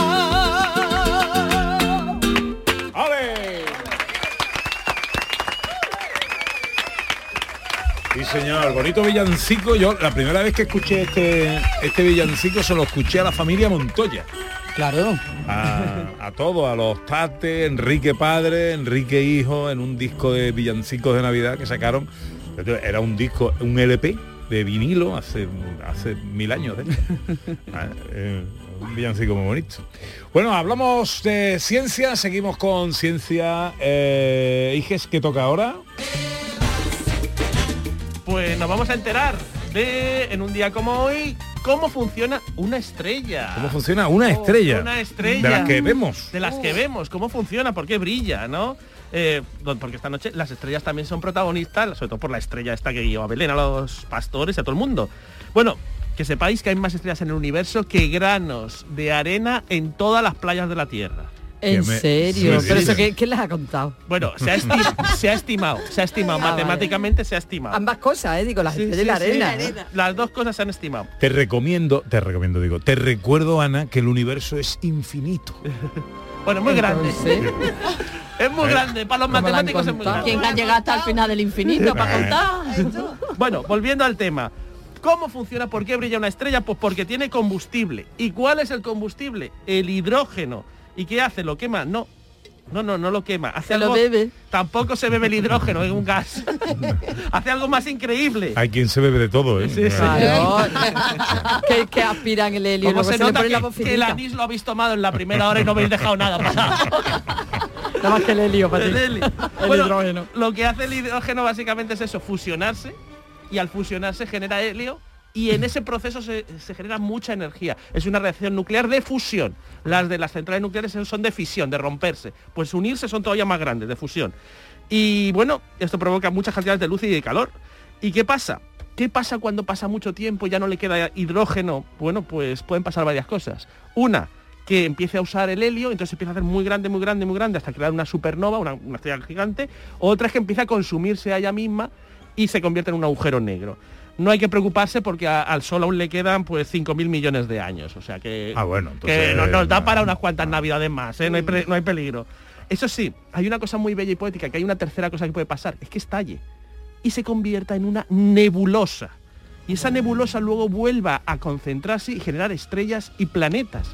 Señor, bonito villancico. Yo la primera vez que escuché este, este villancico se lo escuché a la familia Montoya. Claro. A, a todos, a los Tate, Enrique Padre, Enrique Hijo, en un disco de villancicos de Navidad que sacaron. Era un disco, un LP de vinilo hace, hace mil años. ¿eh? Ah, eh, un villancico muy bonito. Bueno, hablamos de ciencia, seguimos con ciencia. Eh, Iges, ¿qué toca ahora? Pues nos vamos a enterar de, en un día como hoy, cómo funciona una estrella. ¿Cómo funciona una estrella? Oh, Una estrella. De las que vemos. De las que vemos, cómo funciona, por qué brilla, ¿no? Eh, porque esta noche las estrellas también son protagonistas, sobre todo por la estrella esta que guió a Belén, a los pastores y a todo el mundo. Bueno, que sepáis que hay más estrellas en el universo que granos de arena en todas las playas de la Tierra. ¿En me- serio? Sí, ¿Pero sí. eso qué, qué les ha contado? Bueno, se ha, esti- se ha estimado, se ha estimado, Ah, vale. matemáticamente se ha estimado. Ambas cosas, ¿eh? Digo, las Sí, la sí. arena. ¿no? Las dos cosas se han estimado. Te recomiendo, te recomiendo, digo, te recuerdo, Ana, que el universo es infinito. Bueno, es muy grande. Es muy Eh, grande, para los ¿cómo la matemáticos es muy grande. ¿Quién ha llegado hasta el final del infinito para contar? Bueno, volviendo al tema. ¿Cómo funciona? ¿Por qué brilla una estrella? Pues porque tiene combustible. ¿Y cuál es el combustible? El hidrógeno. ¿Y qué hace? ¿Lo quema? No. No, no, no lo quema. Hace Se lo algo- bebe. Tampoco se bebe el hidrógeno, es un gas. hace algo más increíble. Hay quien se bebe de todo, ¿eh? Sí, sí. Claro. que, que aspiran el helio. Como se nota que, el anís lo habéis tomado en la primera hora y no habéis dejado nada pasar. Nada más que el helio para. El helio. El Bueno, hidrógeno. Lo que hace el hidrógeno básicamente es eso, fusionarse y al fusionarse genera helio y en ese proceso se, genera mucha energía. Es una reacción nuclear de fusión. Las de las centrales nucleares son de fisión, de romperse. Pues unirse son todavía más grandes, de fusión. Y bueno, esto provoca muchas cantidades de luz y de calor. ¿Y qué pasa? ¿Qué pasa cuando pasa mucho tiempo y ya no le queda hidrógeno? Bueno, pues pueden pasar varias cosas. Una, que empiece a usar el helio, entonces empieza a hacer muy grande, muy grande, muy grande, hasta crear una supernova, una, una estrella gigante. Otra es que empieza a consumirse a ella misma y se convierte en un agujero negro. No hay que preocuparse porque a- al Sol aún le quedan pues 5.000 millones de años. O sea que, Ah, bueno, que nos, nos da para unas cuantas navidades más, ¿eh? no, hay pre- no hay peligro. Eso sí, hay una cosa muy bella y poética, que hay una tercera cosa que puede pasar, es que estalle y se convierta en una nebulosa. Y esa nebulosa luego vuelva a concentrarse y generar estrellas y planetas.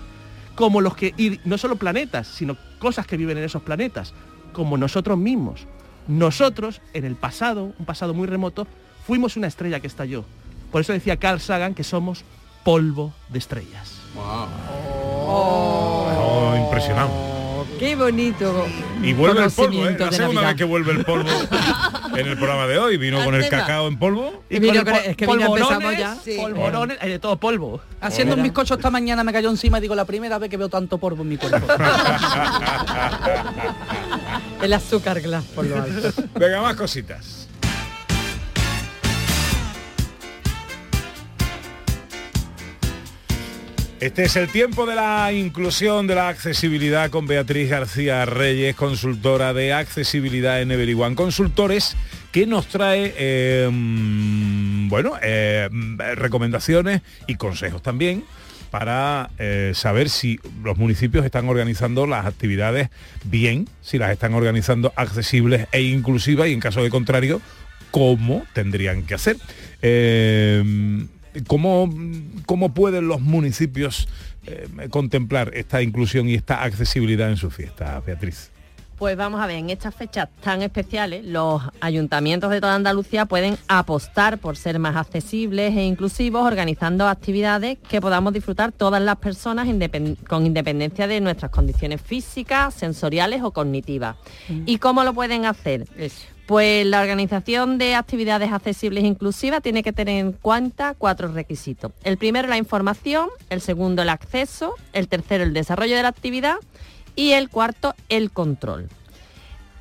Como los que, y no solo planetas, sino cosas que viven en esos planetas, como nosotros mismos. Nosotros, en el pasado, un pasado muy remoto, fuimos una estrella que estalló. Por eso decía Carl Sagan que somos polvo de estrellas. Oh, impresionante. Qué bonito. Y vuelve el polvo, ¿eh? La segunda vez que vuelve el polvo en el programa de hoy. Vino con el cacao en polvo. Y vino con el es que vino, empezamos polvorones, ya. Sí. polvorones, hay de todo polvo. Haciendo un bizcocho esta mañana me cayó encima y digo, la primera vez que veo tanto polvo en mi cuerpo. El azúcar glass por lo alto. Venga, más cositas. Este es el tiempo de la inclusión de la accesibilidad con Beatriz García Reyes, consultora de accesibilidad en Everyone Consultores, que nos trae, mm, bueno, mm, recomendaciones y consejos también para eh, saber si los municipios están organizando las actividades bien, si las están organizando accesibles e inclusivas y en caso de contrario, cómo tendrían que hacer. ¿Cómo, cómo pueden los municipios eh, contemplar esta inclusión y esta accesibilidad en sus fiestas, Beatriz? Pues vamos a ver, en estas fechas tan especiales, los ayuntamientos de toda Andalucía pueden apostar por ser más accesibles e inclusivos, organizando actividades que podamos disfrutar todas las personas independ- con independencia de nuestras condiciones físicas, sensoriales o cognitivas. ¿Y cómo lo pueden hacer? Eso. Pues la organización de actividades accesibles e inclusivas tiene que tener en cuenta cuatro requisitos. El primero la información, el segundo el acceso, el tercero el desarrollo de la actividad y el cuarto el control.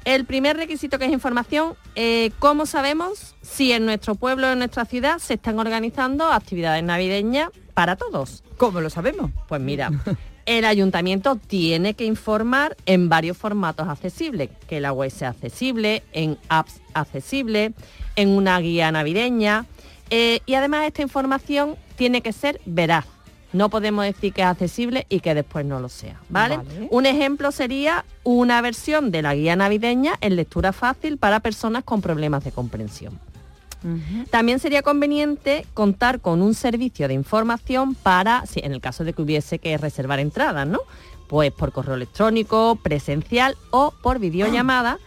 El primer requisito que es información, eh, ¿cómo sabemos si en nuestro pueblo o en nuestra ciudad se están organizando actividades navideñas para todos? ¿Cómo lo sabemos? Pues mira, el ayuntamiento tiene que informar en varios formatos accesibles, que la web sea accesible, en apps accesibles, en una guía navideña, eh, y además esta información tiene que ser veraz. No podemos decir que es accesible y que después no lo sea, ¿vale? Vale. Un ejemplo sería una versión de la guía navideña en lectura fácil para personas con problemas de comprensión. También sería conveniente contar con un servicio de información para, si en el caso de que hubiese que reservar entradas, ¿no? Pues por correo electrónico, presencial o por videollamada,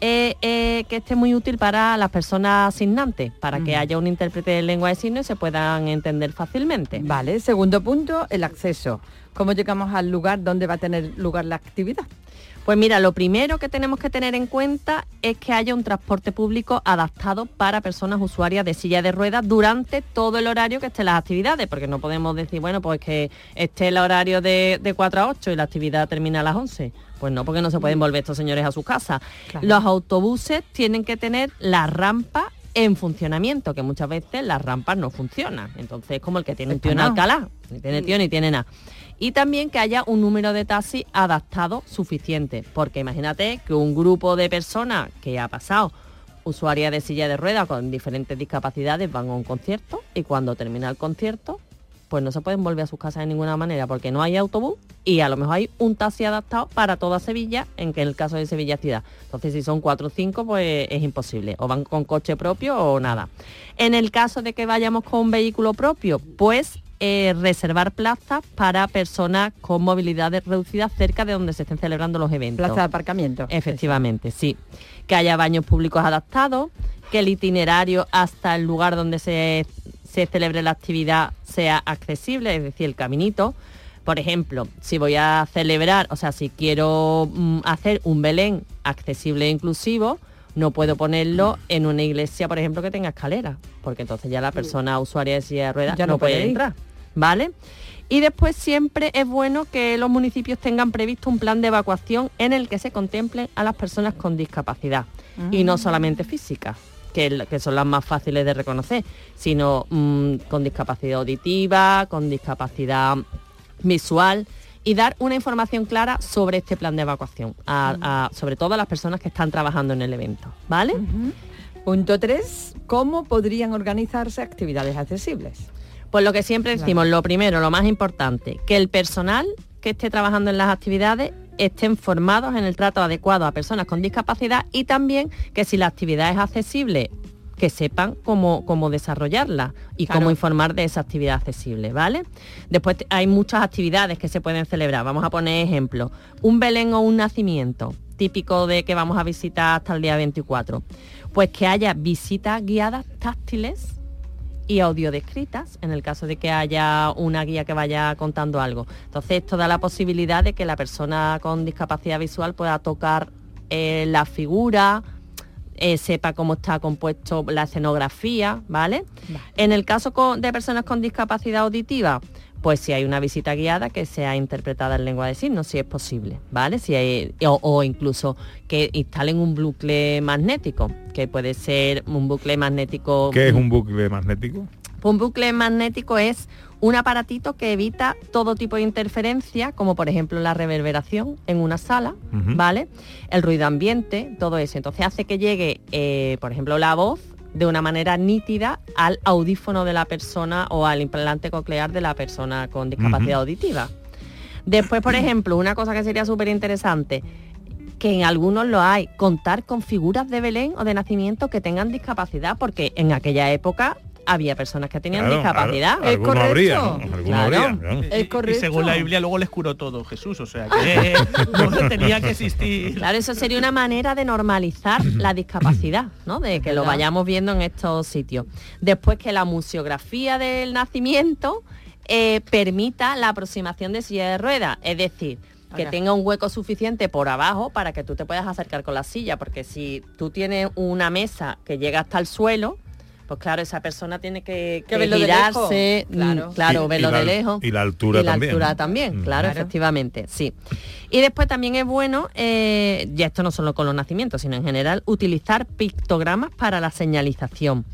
eh, eh, que esté muy útil para las personas asignantes, para que haya un intérprete de lengua de signos y se puedan entender fácilmente. Vale, segundo punto, el acceso. ¿Cómo llegamos al lugar donde va a tener lugar la actividad? Pues mira, lo primero que tenemos que tener en cuenta es que haya un transporte público adaptado para personas usuarias de silla de ruedas durante todo el horario que estén las actividades, porque no podemos decir, bueno, pues que esté el horario de, de 4 a 8 y la actividad termina a las 11. Pues no, porque no se pueden volver estos señores a su casa. Claro. Los autobuses tienen que tener la rampa en funcionamiento, que muchas veces las rampas no funcionan. Entonces es como el que tiene un tío en Nada. Alcalá, ni tiene tío ni tiene nada. Y también que haya un número de taxis adaptado suficiente, porque imagínate que un grupo de personas que ha pasado usuarias de silla de ruedas con diferentes discapacidades van a un concierto y cuando termina el concierto pues no se pueden volver a sus casas de ninguna manera porque no hay autobús y a lo mejor hay un taxi adaptado para toda Sevilla, en que en el caso de Sevilla ciudad. Entonces si son cuatro o cinco pues es imposible, o van con coche propio o nada. En el caso de que vayamos con un vehículo propio, pues eh, reservar plazas para personas con movilidad reducida cerca de donde se estén celebrando los eventos. Plaza de aparcamiento. Efectivamente, sí. Que haya baños públicos adaptados, que el itinerario hasta el lugar donde se, se celebre la actividad sea accesible, es decir, el caminito. Por ejemplo, si voy a celebrar, o sea, si quiero mm, hacer un Belén accesible e inclusivo, no puedo ponerlo en una iglesia, por ejemplo, que tenga escalera, porque entonces ya la persona usuaria de silla de ruedas Ya no, no puede entrar. ¿Vale? Y después siempre es bueno que los municipios tengan previsto un plan de evacuación en el que se contemplen a las personas con discapacidad y no solamente física, que, son las más fáciles de reconocer, sino mm, con discapacidad auditiva, con discapacidad visual y dar una información clara sobre este plan de evacuación, a- a- sobre todo a las personas que están trabajando en el evento, ¿vale? Punto 3. ¿Cómo podrían organizarse actividades accesibles? Pues lo que siempre Claro. decimos, lo primero, lo más importante, que el personal que esté trabajando en las actividades estén formados en el trato adecuado a personas con discapacidad y también que si la actividad es accesible, que sepan cómo, cómo desarrollarla y Claro. cómo informar de esa actividad accesible, ¿vale? Después hay muchas actividades que se pueden celebrar. Vamos a poner ejemplos. Un Belén o un nacimiento, típico de que vamos a visitar hasta el día 24. Pues que haya visitas guiadas táctiles y audio descritas en el caso de que haya una guía que vaya contando algo. Entonces esto da la posibilidad de que la persona con discapacidad visual pueda tocar eh, la figura, eh, sepa cómo está compuesto la escenografía, ¿vale? En el caso de personas con discapacidad auditiva, pues si hay una visita guiada que sea interpretada en lengua de signos, si es posible, ¿vale? Si hay, o, o incluso que instalen un bucle magnético, que puede ser un bucle magnético ¿Qué es un bucle magnético? un bucle magnético es un aparatito que evita todo tipo de interferencia, como por ejemplo la reverberación en una sala. ¿vale? El ruido ambiente, todo eso. Entonces hace que llegue, eh, por ejemplo, la voz de una manera nítida al audífono de la persona o al implante coclear de la persona con discapacidad auditiva. Después, por ejemplo, una cosa que sería súper interesante, que en algunos lo hay, contar con figuras de Belén o de nacimiento que tengan discapacidad, porque en aquella época había personas que tenían Claro, discapacidad. al- alguno correcto? habría, ¿no? Alguno Claro. habría, claro. Es Y correcto. según la Biblia luego les curó todo Jesús, o sea que no tenía que existir. Claro, eso sería una manera de normalizar la discapacidad, ¿no? De que lo vayamos viendo en estos sitios. Después que la museografía del nacimiento eh, permita la aproximación de silla de ruedas, es decir, que tenga un hueco suficiente por abajo para que tú te puedas acercar con la silla, porque si tú tienes una mesa que llega hasta el suelo, pues claro, esa persona tiene que, Que que verlo de girarse, lejos, claro. claro, Y- y verlo la de lejos. y la altura Y la también, altura también, Mm. claro, Claro. efectivamente, sí. Y después también es bueno, eh, ya esto no solo con los nacimientos, sino en general, utilizar pictogramas para la señalización.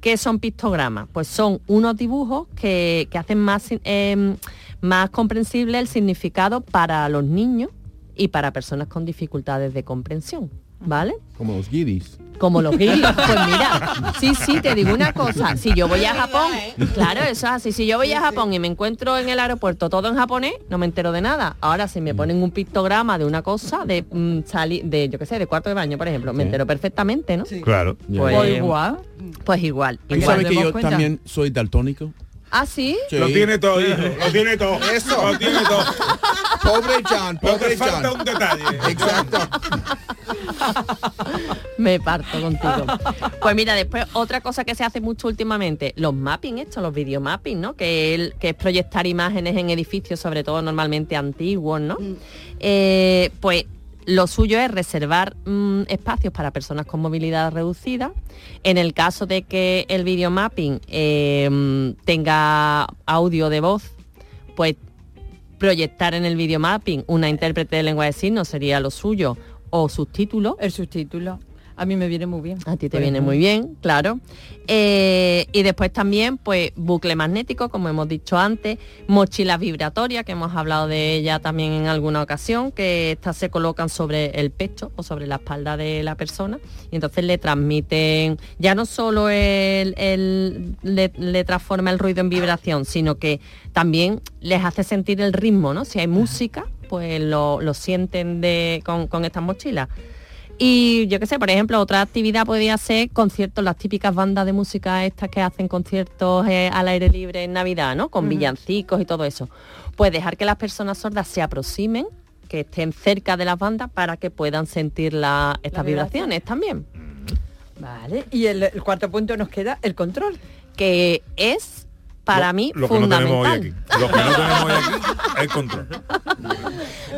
¿Qué son pictogramas? Pues son unos dibujos que, que hacen más, eh, más comprensible el significado para los niños y para personas con dificultades de comprensión, ¿vale? Como los guiris. Como los guiris. Pues mira, sí, sí, te digo una cosa. Si yo voy a Japón, claro, eso es así. Si yo voy a Japón y me encuentro en el aeropuerto todo en japonés, no me entero de nada. Ahora, si me ponen un pictograma de una cosa, de mm, salir, de, yo qué sé, de cuarto de baño, por ejemplo, me Sí. entero perfectamente, ¿no? Claro. Pues, igual. pues igual. ¿Tú igual. sabes que yo cuenta. también soy daltónico? ¿Ah, sí? Sí. Lo tiene todo, hijo. Lo tiene todo. Eso. Lo tiene todo. Pobre John, pobre falta John. un detalle. Exacto. Me parto contigo. Pues mira, después otra cosa que se hace mucho últimamente, los mapping, esto, los videomapping, ¿no? Que, el- que es proyectar imágenes en edificios, sobre todo normalmente antiguos, ¿no? Eh, pues lo suyo es reservar mm, espacios para personas con movilidad reducida. En el caso de que el videomapping eh, mm, tenga audio de voz, pues proyectar en el videomapping una intérprete de lengua de signos sería lo suyo o subtítulos. El subtítulo. A mí me viene muy bien. A ti te viene muy bien, claro. Eh, y después también, pues, bucle magnético, como hemos dicho antes, mochilas vibratorias, que hemos hablado de ella también en alguna ocasión, que estas se colocan sobre el pecho o sobre la espalda de la persona y entonces le transmiten, ya no solo el, el- le, le transforma el ruido en vibración, sino que también les hace sentir el ritmo, ¿no? Si hay música, pues lo, lo sienten de, con, con estas mochilas. Y yo qué sé, por ejemplo, otra actividad podría ser conciertos, las típicas bandas de música estas que hacen conciertos eh, al aire libre en Navidad, ¿no? Con villancicos y todo eso. Pues dejar que las personas sordas se aproximen, que estén cerca de las bandas para que puedan sentir la- estas vibraciones también. Vale. Y el, el cuarto punto nos queda el control. Que es, para Lo- mí, lo que no tenemos hoy fundamental. aquí. Lo que no tenemos hoy aquí es control.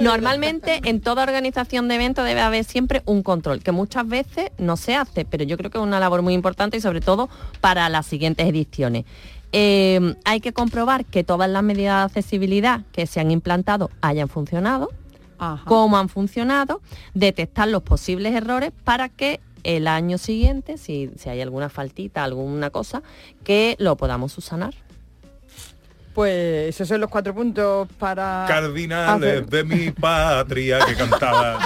Normalmente en toda organización de eventos debe haber siempre un control, que muchas veces no se hace, pero yo creo que es una labor muy importante y sobre todo para las siguientes ediciones. Eh, hay que comprobar que todas las medidas de accesibilidad que se han implantado hayan funcionado, Ajá. cómo han funcionado, detectar los posibles errores para que el año siguiente, si, si hay alguna faltita, alguna cosa, que lo podamos subsanar. Pues esos son los cuatro puntos para... Cardinales hacer- de mi patria que cantaba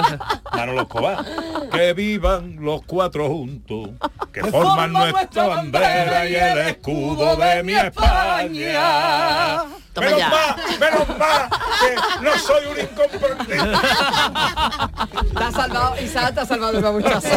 Manolo Escobar. Que vivan los cuatro juntos, que forman nuestra bandera y el escudo de mi España. Toma Menos ya. menos más, que no soy un incomprendido. Te ha salvado, Isaac te ha salvado el babuchazo.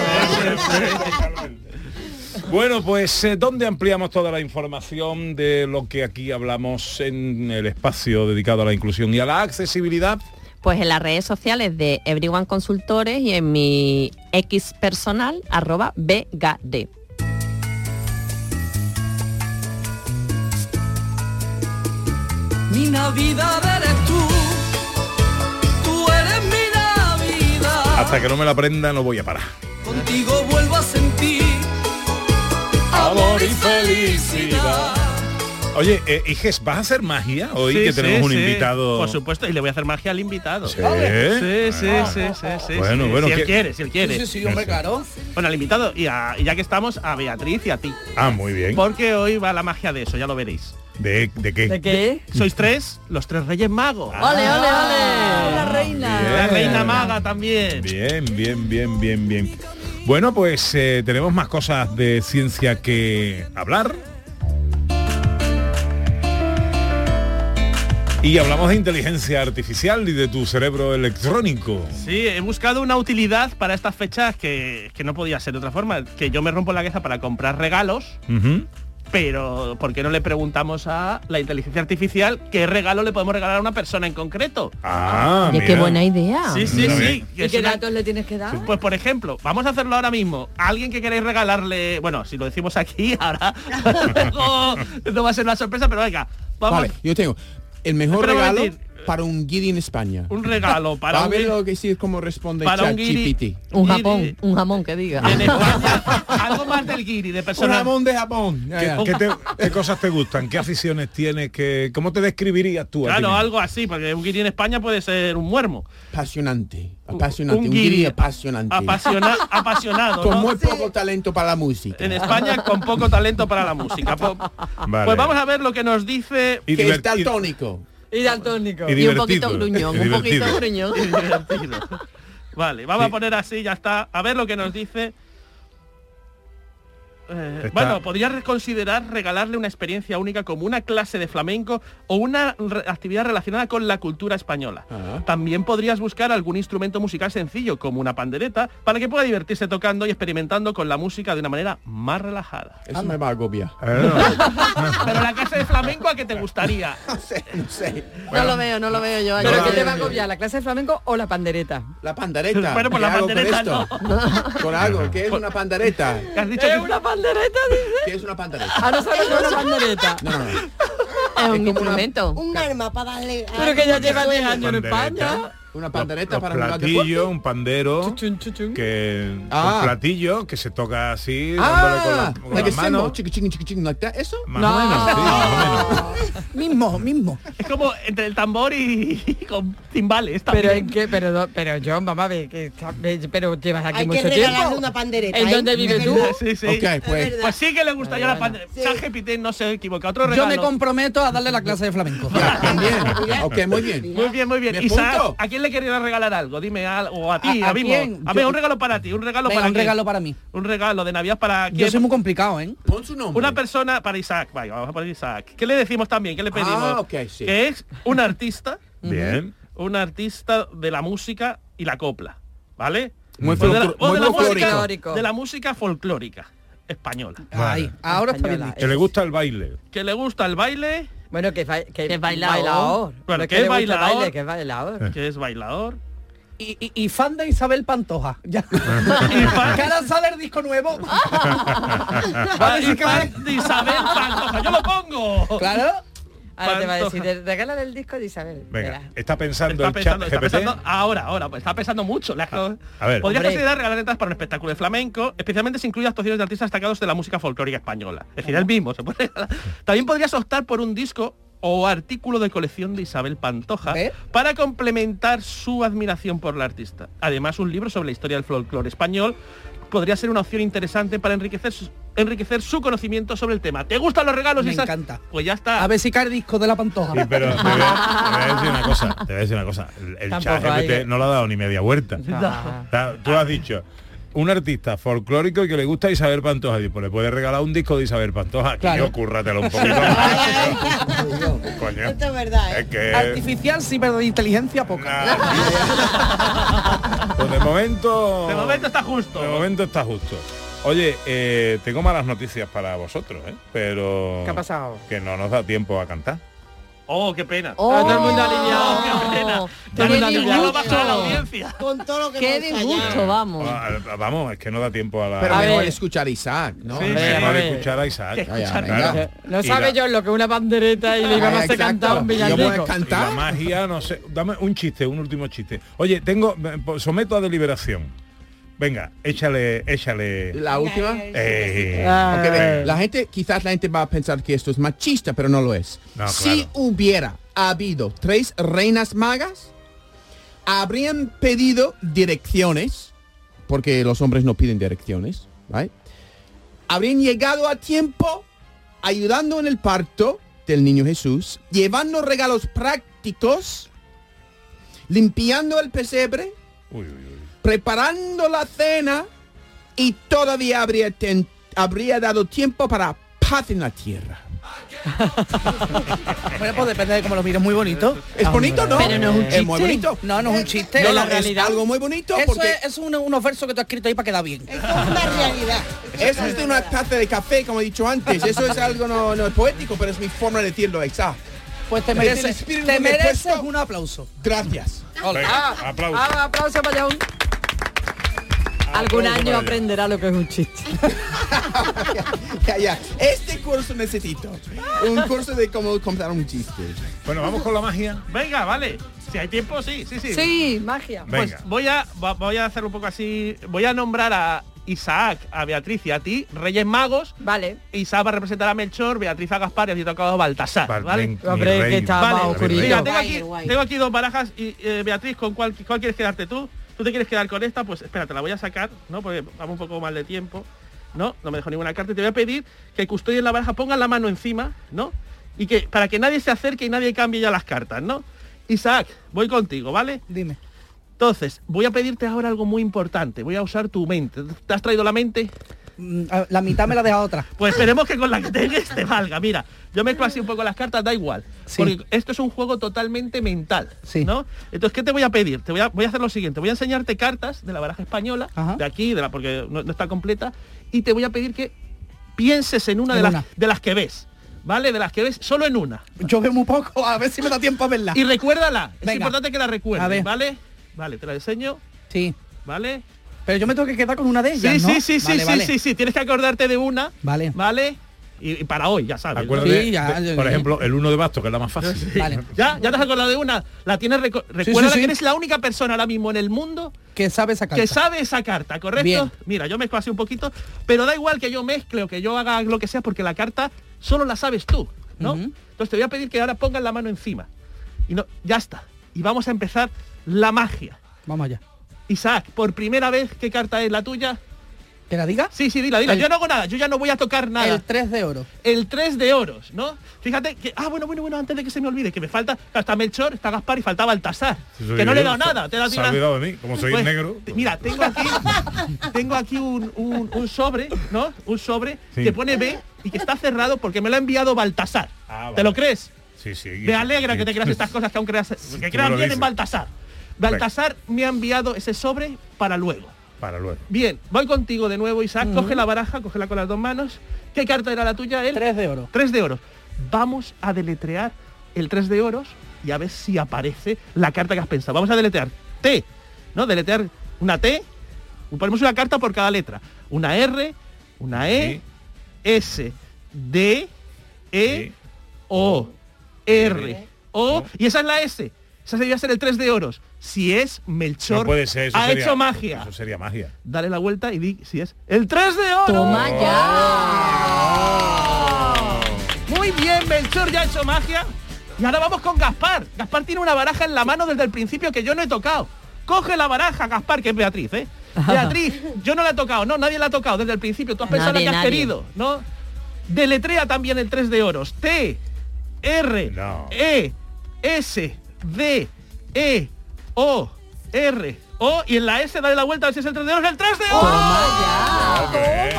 Bueno, pues eh, ¿dónde ampliamos toda la información de lo que aquí hablamos en el espacio dedicado a la inclusión y a la accesibilidad? Pues en las redes sociales de Everyone Consultores y en mi X personal, arroba BGD. Mi Navidad eres tú, tú eres mi Navidad. Hasta que no me la aprenda no voy a parar. Contigo vuelvo a sentir amor y felicidad. Oye, eh, Iges, ¿vas a hacer magia hoy Sí, que tenemos sí, un sí, invitado? Por supuesto, y le voy a hacer magia al invitado. ¿Sí? Sí, sí, Ah. sí, sí, sí, Bueno, sí. bueno, Si ¿qué- él quiere, si él quiere. Sí, sí, sí, hombre, claro. Bueno, al invitado, y, a- y ya que estamos, a Beatriz y a ti. Ah, muy bien. Porque hoy va la magia de eso, ya lo veréis. ¿De, de qué? ¿De qué? Sois tres, los tres reyes magos. ¡Ole, ole, ole! La reina. Bien. La reina maga también. Bien, bien, bien, bien, bien. Bueno, pues eh, tenemos más cosas de ciencia que hablar. Y hablamos de inteligencia artificial y de tu cerebro electrónico. Sí, he buscado una utilidad para estas fechas que, que no podía ser de otra forma. Que yo me rompo la cabeza para comprar regalos. Pero ¿por qué no le preguntamos a la inteligencia artificial qué regalo le podemos regalar a una persona en concreto? Ah, Oye, qué buena idea. Sí, sí, sí. ¿Y qué una- datos le tienes que dar? Pues por ejemplo, vamos a hacerlo ahora mismo. Alguien que queréis regalarle, bueno, si lo decimos aquí, ahora luego no va a ser una sorpresa, pero venga, vamos. Vale, yo tengo el mejor regalo. Para un guiri en España. Un regalo para a un ver guiri- lo que sí, cómo responde para un guiri-. Un Guiri- jamón, un jamón que diga. En España, algo más del guiri, de Un personas. jamón de Japón. ¿Qué, ya. qué te- qué cosas te gustan? ¿Qué aficiones tienes? ¿Qué, ¿Cómo te describirías tú? Claro, algo así, porque un guiri en España puede ser un muermo. Apasionante. Apasionante. un Un, guiri guiri apasionante. Apasiona- apasionado. Con ¿no? muy poco talento para la música. En España con poco talento para la música. Po- Vale. Pues vamos a ver lo que nos dice Y que es daltónico. Y daltónico. y Y un poquito gruñón, y un poquito gruñón. y divertido. Vale, vamos Sí. a poner así, ya está. A ver lo que nos dice. Eh, Está- Bueno, podrías considerar regalarle una experiencia única como una clase de flamenco o una re- actividad relacionada con la cultura española. Ah. También podrías buscar algún instrumento musical sencillo como una pandereta para que pueda divertirse tocando y experimentando con la música de una manera más relajada. Eso me va a agobiar. Eh, Pero la clase de flamenco a que te gustaría. No sé, no sé. No lo veo, no lo veo yo. ¿Pero ayer. qué te va a agobiar? ¿La clase de flamenco o la pandereta? La pandereta. Bueno, pues ¿Qué la con pandereta? Con algo. ¿Qué es una pandereta? ¿Qué has dicho ¿Es que- una pandereta, dice? ¿Qué es una pandereta? Ah, no sabes qué es una pandereta. No, no, no. Es un una- instrumento. Un arma para darle... Pero que ya lleva 10 años en Pandereta. España. Una pandereta los para jugar platillos, deporte. un pandero, Chuchun, chuchun. que Ah. un platillo que se toca así, con, la- Ah, con like las a cymbal. manos. Chiqui, chiqui, chiqui, chiqui, like that. ¿Eso? Más o menos, sí, más o menos. Mismo, mismo. Es como entre el tambor y, y con timbales. Pero también. en qué, pero, pero John, a ver, que está- ve- pero llevas aquí Hay que mucho regalarle tiempo. una pandereta. ¿En ¿eh? dónde Es vives tú? Sí, sí. Ok, pues. Pues sí que le gustaría la Bueno, pandemia. sí. ChatGPT no se equivoca. Otro Yo regalo. me comprometo a darle la clase de flamenco. Ya, también. Ok, muy bien. Muy bien, muy bien. ¿Me Isaac? ¿A quién le quería regalar algo? Dime algo. O a ti, ¿A- a, a mismo. quién? A ver, Yo- un regalo para ti. Un regalo Venga, para un quién? regalo para mí. Un regalo de Navidad para Yo quién? soy muy complicado, ¿eh? Pon su nombre. Una persona para Isaac. Vaya, vamos a poner Isaac. ¿Qué le decimos también? ¿Qué le pedimos? Ah, ok, sí. Que es un artista, Bien. un artista de la música y la copla. ¿Vale? Muy Pues de la, de la música, folclórico. de la música folclórica española. Ahí, ahora está bien dicho. Que le gusta el baile. Que le gusta el baile, Bueno, que, que, Que es bailaor. Bueno, es bailaor. baile, que es bailador. que es bailador. Y, y- y fan de Isabel Pantoja. Ya. Y fan- Que ahora sale el disco nuevo. Ah, y fan de Isabel Pantoja. Yo lo pongo. Claro. Ahora te va a decir, regálale el disco de Isabel. Venga, está pensando Está el pensando, chat está pensando ahora, ahora, pues está pensando mucho. Le has- a ver. Podría Hombre. considerar regalar entradas para un espectáculo de flamenco, especialmente si incluye actuaciones de artistas destacados de la música folclórica española. Es decir, el mismo se puede regalar. También podrías optar por un disco o artículo de colección de Isabel Pantoja para complementar su admiración por la artista. Además, un libro sobre la historia del folclore español podría ser una opción interesante para enriquecer enriquecer su conocimiento sobre el tema. ¿Te gustan los regalos? Me Isaac? encanta. Pues ya está. A ver si cae el disco de la Pantoja. Sí, pero te voy, a, te voy a decir una cosa, te voy a decir una cosa. El, chat GPT no le ha dado ni media vuelta. Ah. O sea, tú has dicho un artista folclórico y que le gusta Isabel Pantoja. Y pues le puedes regalar un disco de Isabel Pantoja. Que Claro. yo cúrratelo un poquito más. Coño. Esto es verdad, ¿eh? Es que Artificial sí, pero de inteligencia poca. Nah. Pues de momento. De momento está justo. De momento está justo. Oye, eh, tengo malas noticias para vosotros, ¿eh? Pero. ¿Qué ha pasado? Que no nos da tiempo a cantar. Oh, qué pena. Oh, todo el mundo aliviado. qué pena. Lo- ya lo disgusto. baja la audiencia. Con todo lo que Qué disgusto, vamos. Ah, Vamos, es que no da tiempo a la. Pero A mejor escuchar a Isaac, ¿no? Sí. Mejor A ver. escuchar a Isaac. Escuchar-. Claro. No sabe la- yo lo que es una bandereta y le íbamos a cantar un villancico. Y la cantar. magia, no sé. Dame un chiste, un último chiste. Oye, tengo. me- Someto a deliberación. Venga, échale, échale. La última. Eh, la gente, quizás la gente va a pensar que esto es machista, pero no lo es. No, si hubiera habido tres reinas magas, habrían pedido direcciones, porque los hombres no piden direcciones, ¿right? Habrían llegado a tiempo ayudando en el parto del niño Jesús, llevando regalos prácticos, limpiando el pesebre, uy, uy, uy. Preparando la cena y todavía habría, ten- habría dado tiempo para paz en la tierra. Bueno, pues depende de cómo lo mires, muy bonito. ¿Es bonito, no? Pero no es un Es muy chiste. bonito. No, no es un chiste. No, es la es realidad. algo muy bonito Eso porque es, es un- unos versos que tú has escrito ahí para quedar bien. Esto es una realidad. eso es de una taza de café, como he dicho antes. Eso es algo no, no es poético, pero es mi forma de decirlo, exacto. Pues te Es mereces, espíritu te me mereces un aplauso. Gracias. Venga, aplauso. Ah, aplauso para John. Algún año aprenderá lo que es un chiste. Ya, ya. Este curso necesito. Un curso de cómo contar un chiste. Bueno, vamos con la magia. Venga, vale. Si hay tiempo, sí, sí, sí. Sí, magia. Pues voy a, voy a hacer un poco así. Voy a nombrar a Isaac, a Beatriz y a ti, Reyes Magos. Vale. Isaac va a representar a Melchor, Beatriz a Gaspar y a ti tocado Baltasar. Vale, Hombre, que está Vale, más oscurito. Mira, tengo Guay, aquí, guay. tengo aquí dos barajas y eh, Beatriz, ¿con cuál, cuál quieres quedarte tú? ¿Tú te quieres quedar con esta? Pues espérate, la voy a sacar, ¿no? Porque vamos un poco mal de tiempo. No, no me dejo ninguna carta. Y te voy a pedir que el custodio en la baraja ponga la mano encima, ¿no? Y que para que nadie se acerque y nadie cambie ya las cartas, ¿no? Isaac, voy contigo, ¿vale? Dime. Entonces, voy a pedirte ahora algo muy importante. Voy a usar tu mente. ¿Te has traído la mente? Mm, a- La mitad me la deja otra. Pues esperemos que con la que tengas te valga. Mira, yo mezclo así un poco las cartas, da igual. Sí. Porque esto es un juego totalmente mental. Sí. ¿No? Entonces, ¿qué te voy a pedir? Te voy a, voy a hacer lo siguiente. Voy a enseñarte cartas de la baraja española, Ajá. de aquí, de la, porque no, no está completa, y te voy a pedir que pienses en una, En de, las, de las que ves. ¿Vale? De las que ves, solo en una. Yo veo muy poco, a ver si me da tiempo a verla. Y recuérdala. Es importante que la recuerdes. ¿vale? Vale, te la enseño, Sí. ¿vale? Pero yo me tengo que quedar con una de ellas, Sí, ¿no? sí, sí, sí, Vale, sí, vale. sí, sí. Tienes que acordarte de una, Vale. ¿vale? Y, y para hoy, ya sabes. ¿no? Acuérdate, Sí, ya, de- ya, por ejemplo, el uno de basto, que es la más fácil. Vale. ¿Ya? ¿Ya te has acordado de una? La tienes Recuerda sí, sí. que eres la única persona ahora mismo en el mundo Que sabe esa carta. que sabe esa carta, ¿correcto? Bien. Mira, yo mezclo así un poquito, pero da igual que yo mezcle o que yo haga lo que sea, porque la carta solo la sabes tú, ¿no? Entonces te voy a pedir que ahora pongas la mano encima. Y no, ya está. Y vamos a empezar la magia. Vamos allá. Isaac, por primera vez, ¿qué carta es la tuya? ¿Que la diga? Sí, sí, dila, dila. El- yo no hago nada, yo ya no voy a tocar nada. El 3 de oro. el 3 de oros, ¿no? Fíjate que, ah, bueno, bueno, bueno, antes de que se me olvide, que me falta, está Melchor, está Gaspar y falta Baltasar. Que no le he dado nada, te he dado se ha una- olvidado de mí, como soy Pues, negro. te- Mira, tengo aquí, tengo aquí un, un- un sobre, ¿no? Un sobre Sí. que pone B y que está cerrado porque me lo ha enviado Baltasar. Ah, vale. ¿Te lo crees? Sí, sí. Me alegra que te creas estas cosas que aún creas, que creas bien dices. en Baltasar. Baltasar me ha enviado ese sobre para luego. Para luego. Bien, voy contigo de nuevo, Isaac. Coge la baraja, cógela con las dos manos. ¿Qué carta era la tuya? El 3 de oro. 3 de oros. Vamos a deletrear el 3 de oros y a ver si aparece la carta que has pensado. Vamos a deletrear T, ¿no? Deletrear una T. Ponemos una carta por cada letra. Una R, una E, S, D, E, O, R, O. Y esa es la S. Esa debería ser el 3 de oros. Si es Melchor, No puede ser, eso ha sería- hecho magia. Eso sería magia. Dale la vuelta y di si es el 3 de oro. Toma Muy bien, Melchor ya ha hecho magia. Y ahora vamos con Gaspar. Gaspar tiene una baraja en la mano desde el principio que yo no he tocado. Coge la baraja, Gaspar, que es Beatriz, ¿eh? Beatriz, yo no la he tocado, no, nadie la ha tocado desde el principio. Tú has pensado Nadie, lo que has nadie. querido, ¿no? Deletrea también el 3 de oros. T, R, No. E, S, D, E, O, R, O. Y en la S dale la vuelta a ver si es el 3 de oros. ¡El 3 de! Hombre.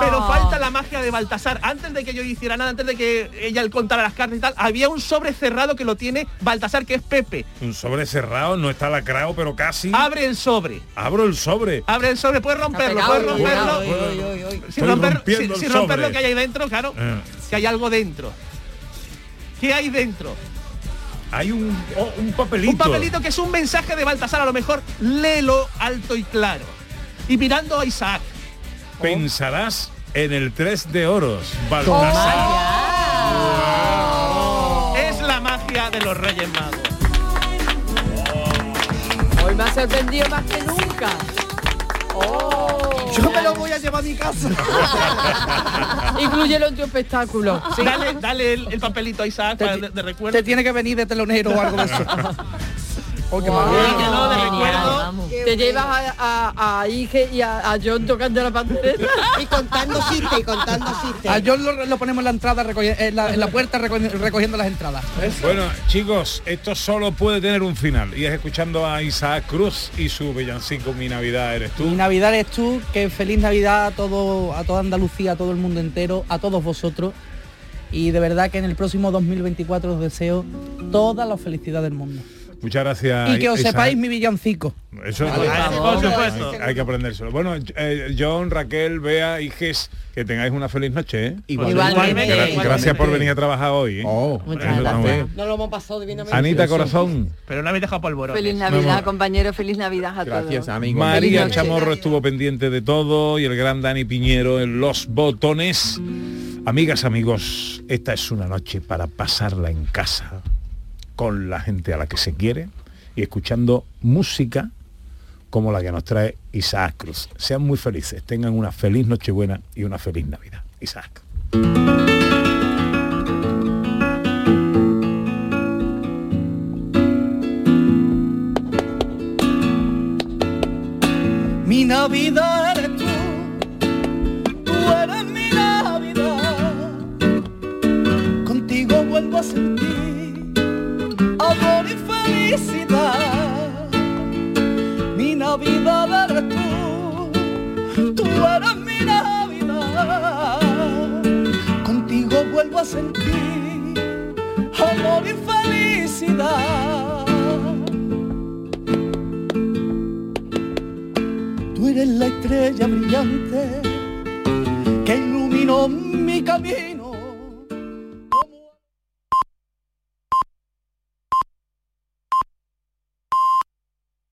Pero falta la magia de Baltasar. Antes de que yo hiciera nada, antes de que ella contara las cartas y tal, había un sobre cerrado que lo tiene Baltasar, que es Pepe. Un sobre cerrado, no está lacrado, pero casi. Abre el sobre. Abro el sobre. Abre el sobre, puedes romperlo, puedes pegado, romperlo. Puedo- Sin romper, sin- romper lo que hay ahí dentro, claro. Eh. Que hay algo dentro. ¿Qué hay dentro? Hay un, oh, un papelito. Un papelito que es un mensaje de Baltasar, a lo mejor léelo alto y claro. Y mirando a Isaac. Pensarás en el 3 de oros. Baltasar. Es la magia de los Reyes Magos. Hoy me ha sorprendido más que nunca. Oh. Yo me lo voy a llevar a mi casa. Inclúyelo en tu espectáculo. Sí. Dale, dale el, el papelito a Isaac Te, para de, de recuerdo. te tiene que venir de telonero o algo de eso. Oh, qué no, de recuerdo. Te llevas a, a, a Ige y a, a John tocando la pandereta. Y contando chistes, y contando A chistes. John lo, lo ponemos en la entrada, en la, en la puerta recogi- recogiendo las entradas. Bueno, chicos, esto solo puede tener un final. Y es escuchando a Isaac Cruz y su villancico Mi Navidad eres tú. Mi Navidad eres tú, que feliz Navidad a todo, a toda Andalucía, a todo el mundo entero, a todos vosotros. Y de verdad que en el próximo 2024 os deseo toda la felicidad del mundo. Muchas gracias. Y que os Isaac. sepáis mi villancico. Eso Vale, hay- por hay- supuesto. hay, hay que aprendérselo. Bueno, eh, John, Raquel, Bea y Ges, que tengáis una feliz noche. ¿eh? Igualmente. Igualmente. Gra- Gracias por venir a trabajar hoy. ¿eh? Muchas está muy bien. No lo hemos pasado divinamente. Anita Corazón. Pero no habéis dejado polvorones. Feliz Navidad, compañero, feliz Navidad a todos. Feliz María noche. Chamorro estuvo pendiente de todo y el gran Dani Piñero en los botones. Amigas, amigos, esta es una noche para pasarla en casa con la gente a la que se quiere y escuchando música como la que nos trae Isaac Cruz. Sean muy felices, tengan una feliz Nochebuena y una feliz Navidad. Isaac. Mi Navidad Mi Navidad eres tú, tú eres mi Navidad. Contigo vuelvo a sentir amor y felicidad. Tú eres la estrella brillante que iluminó mi camino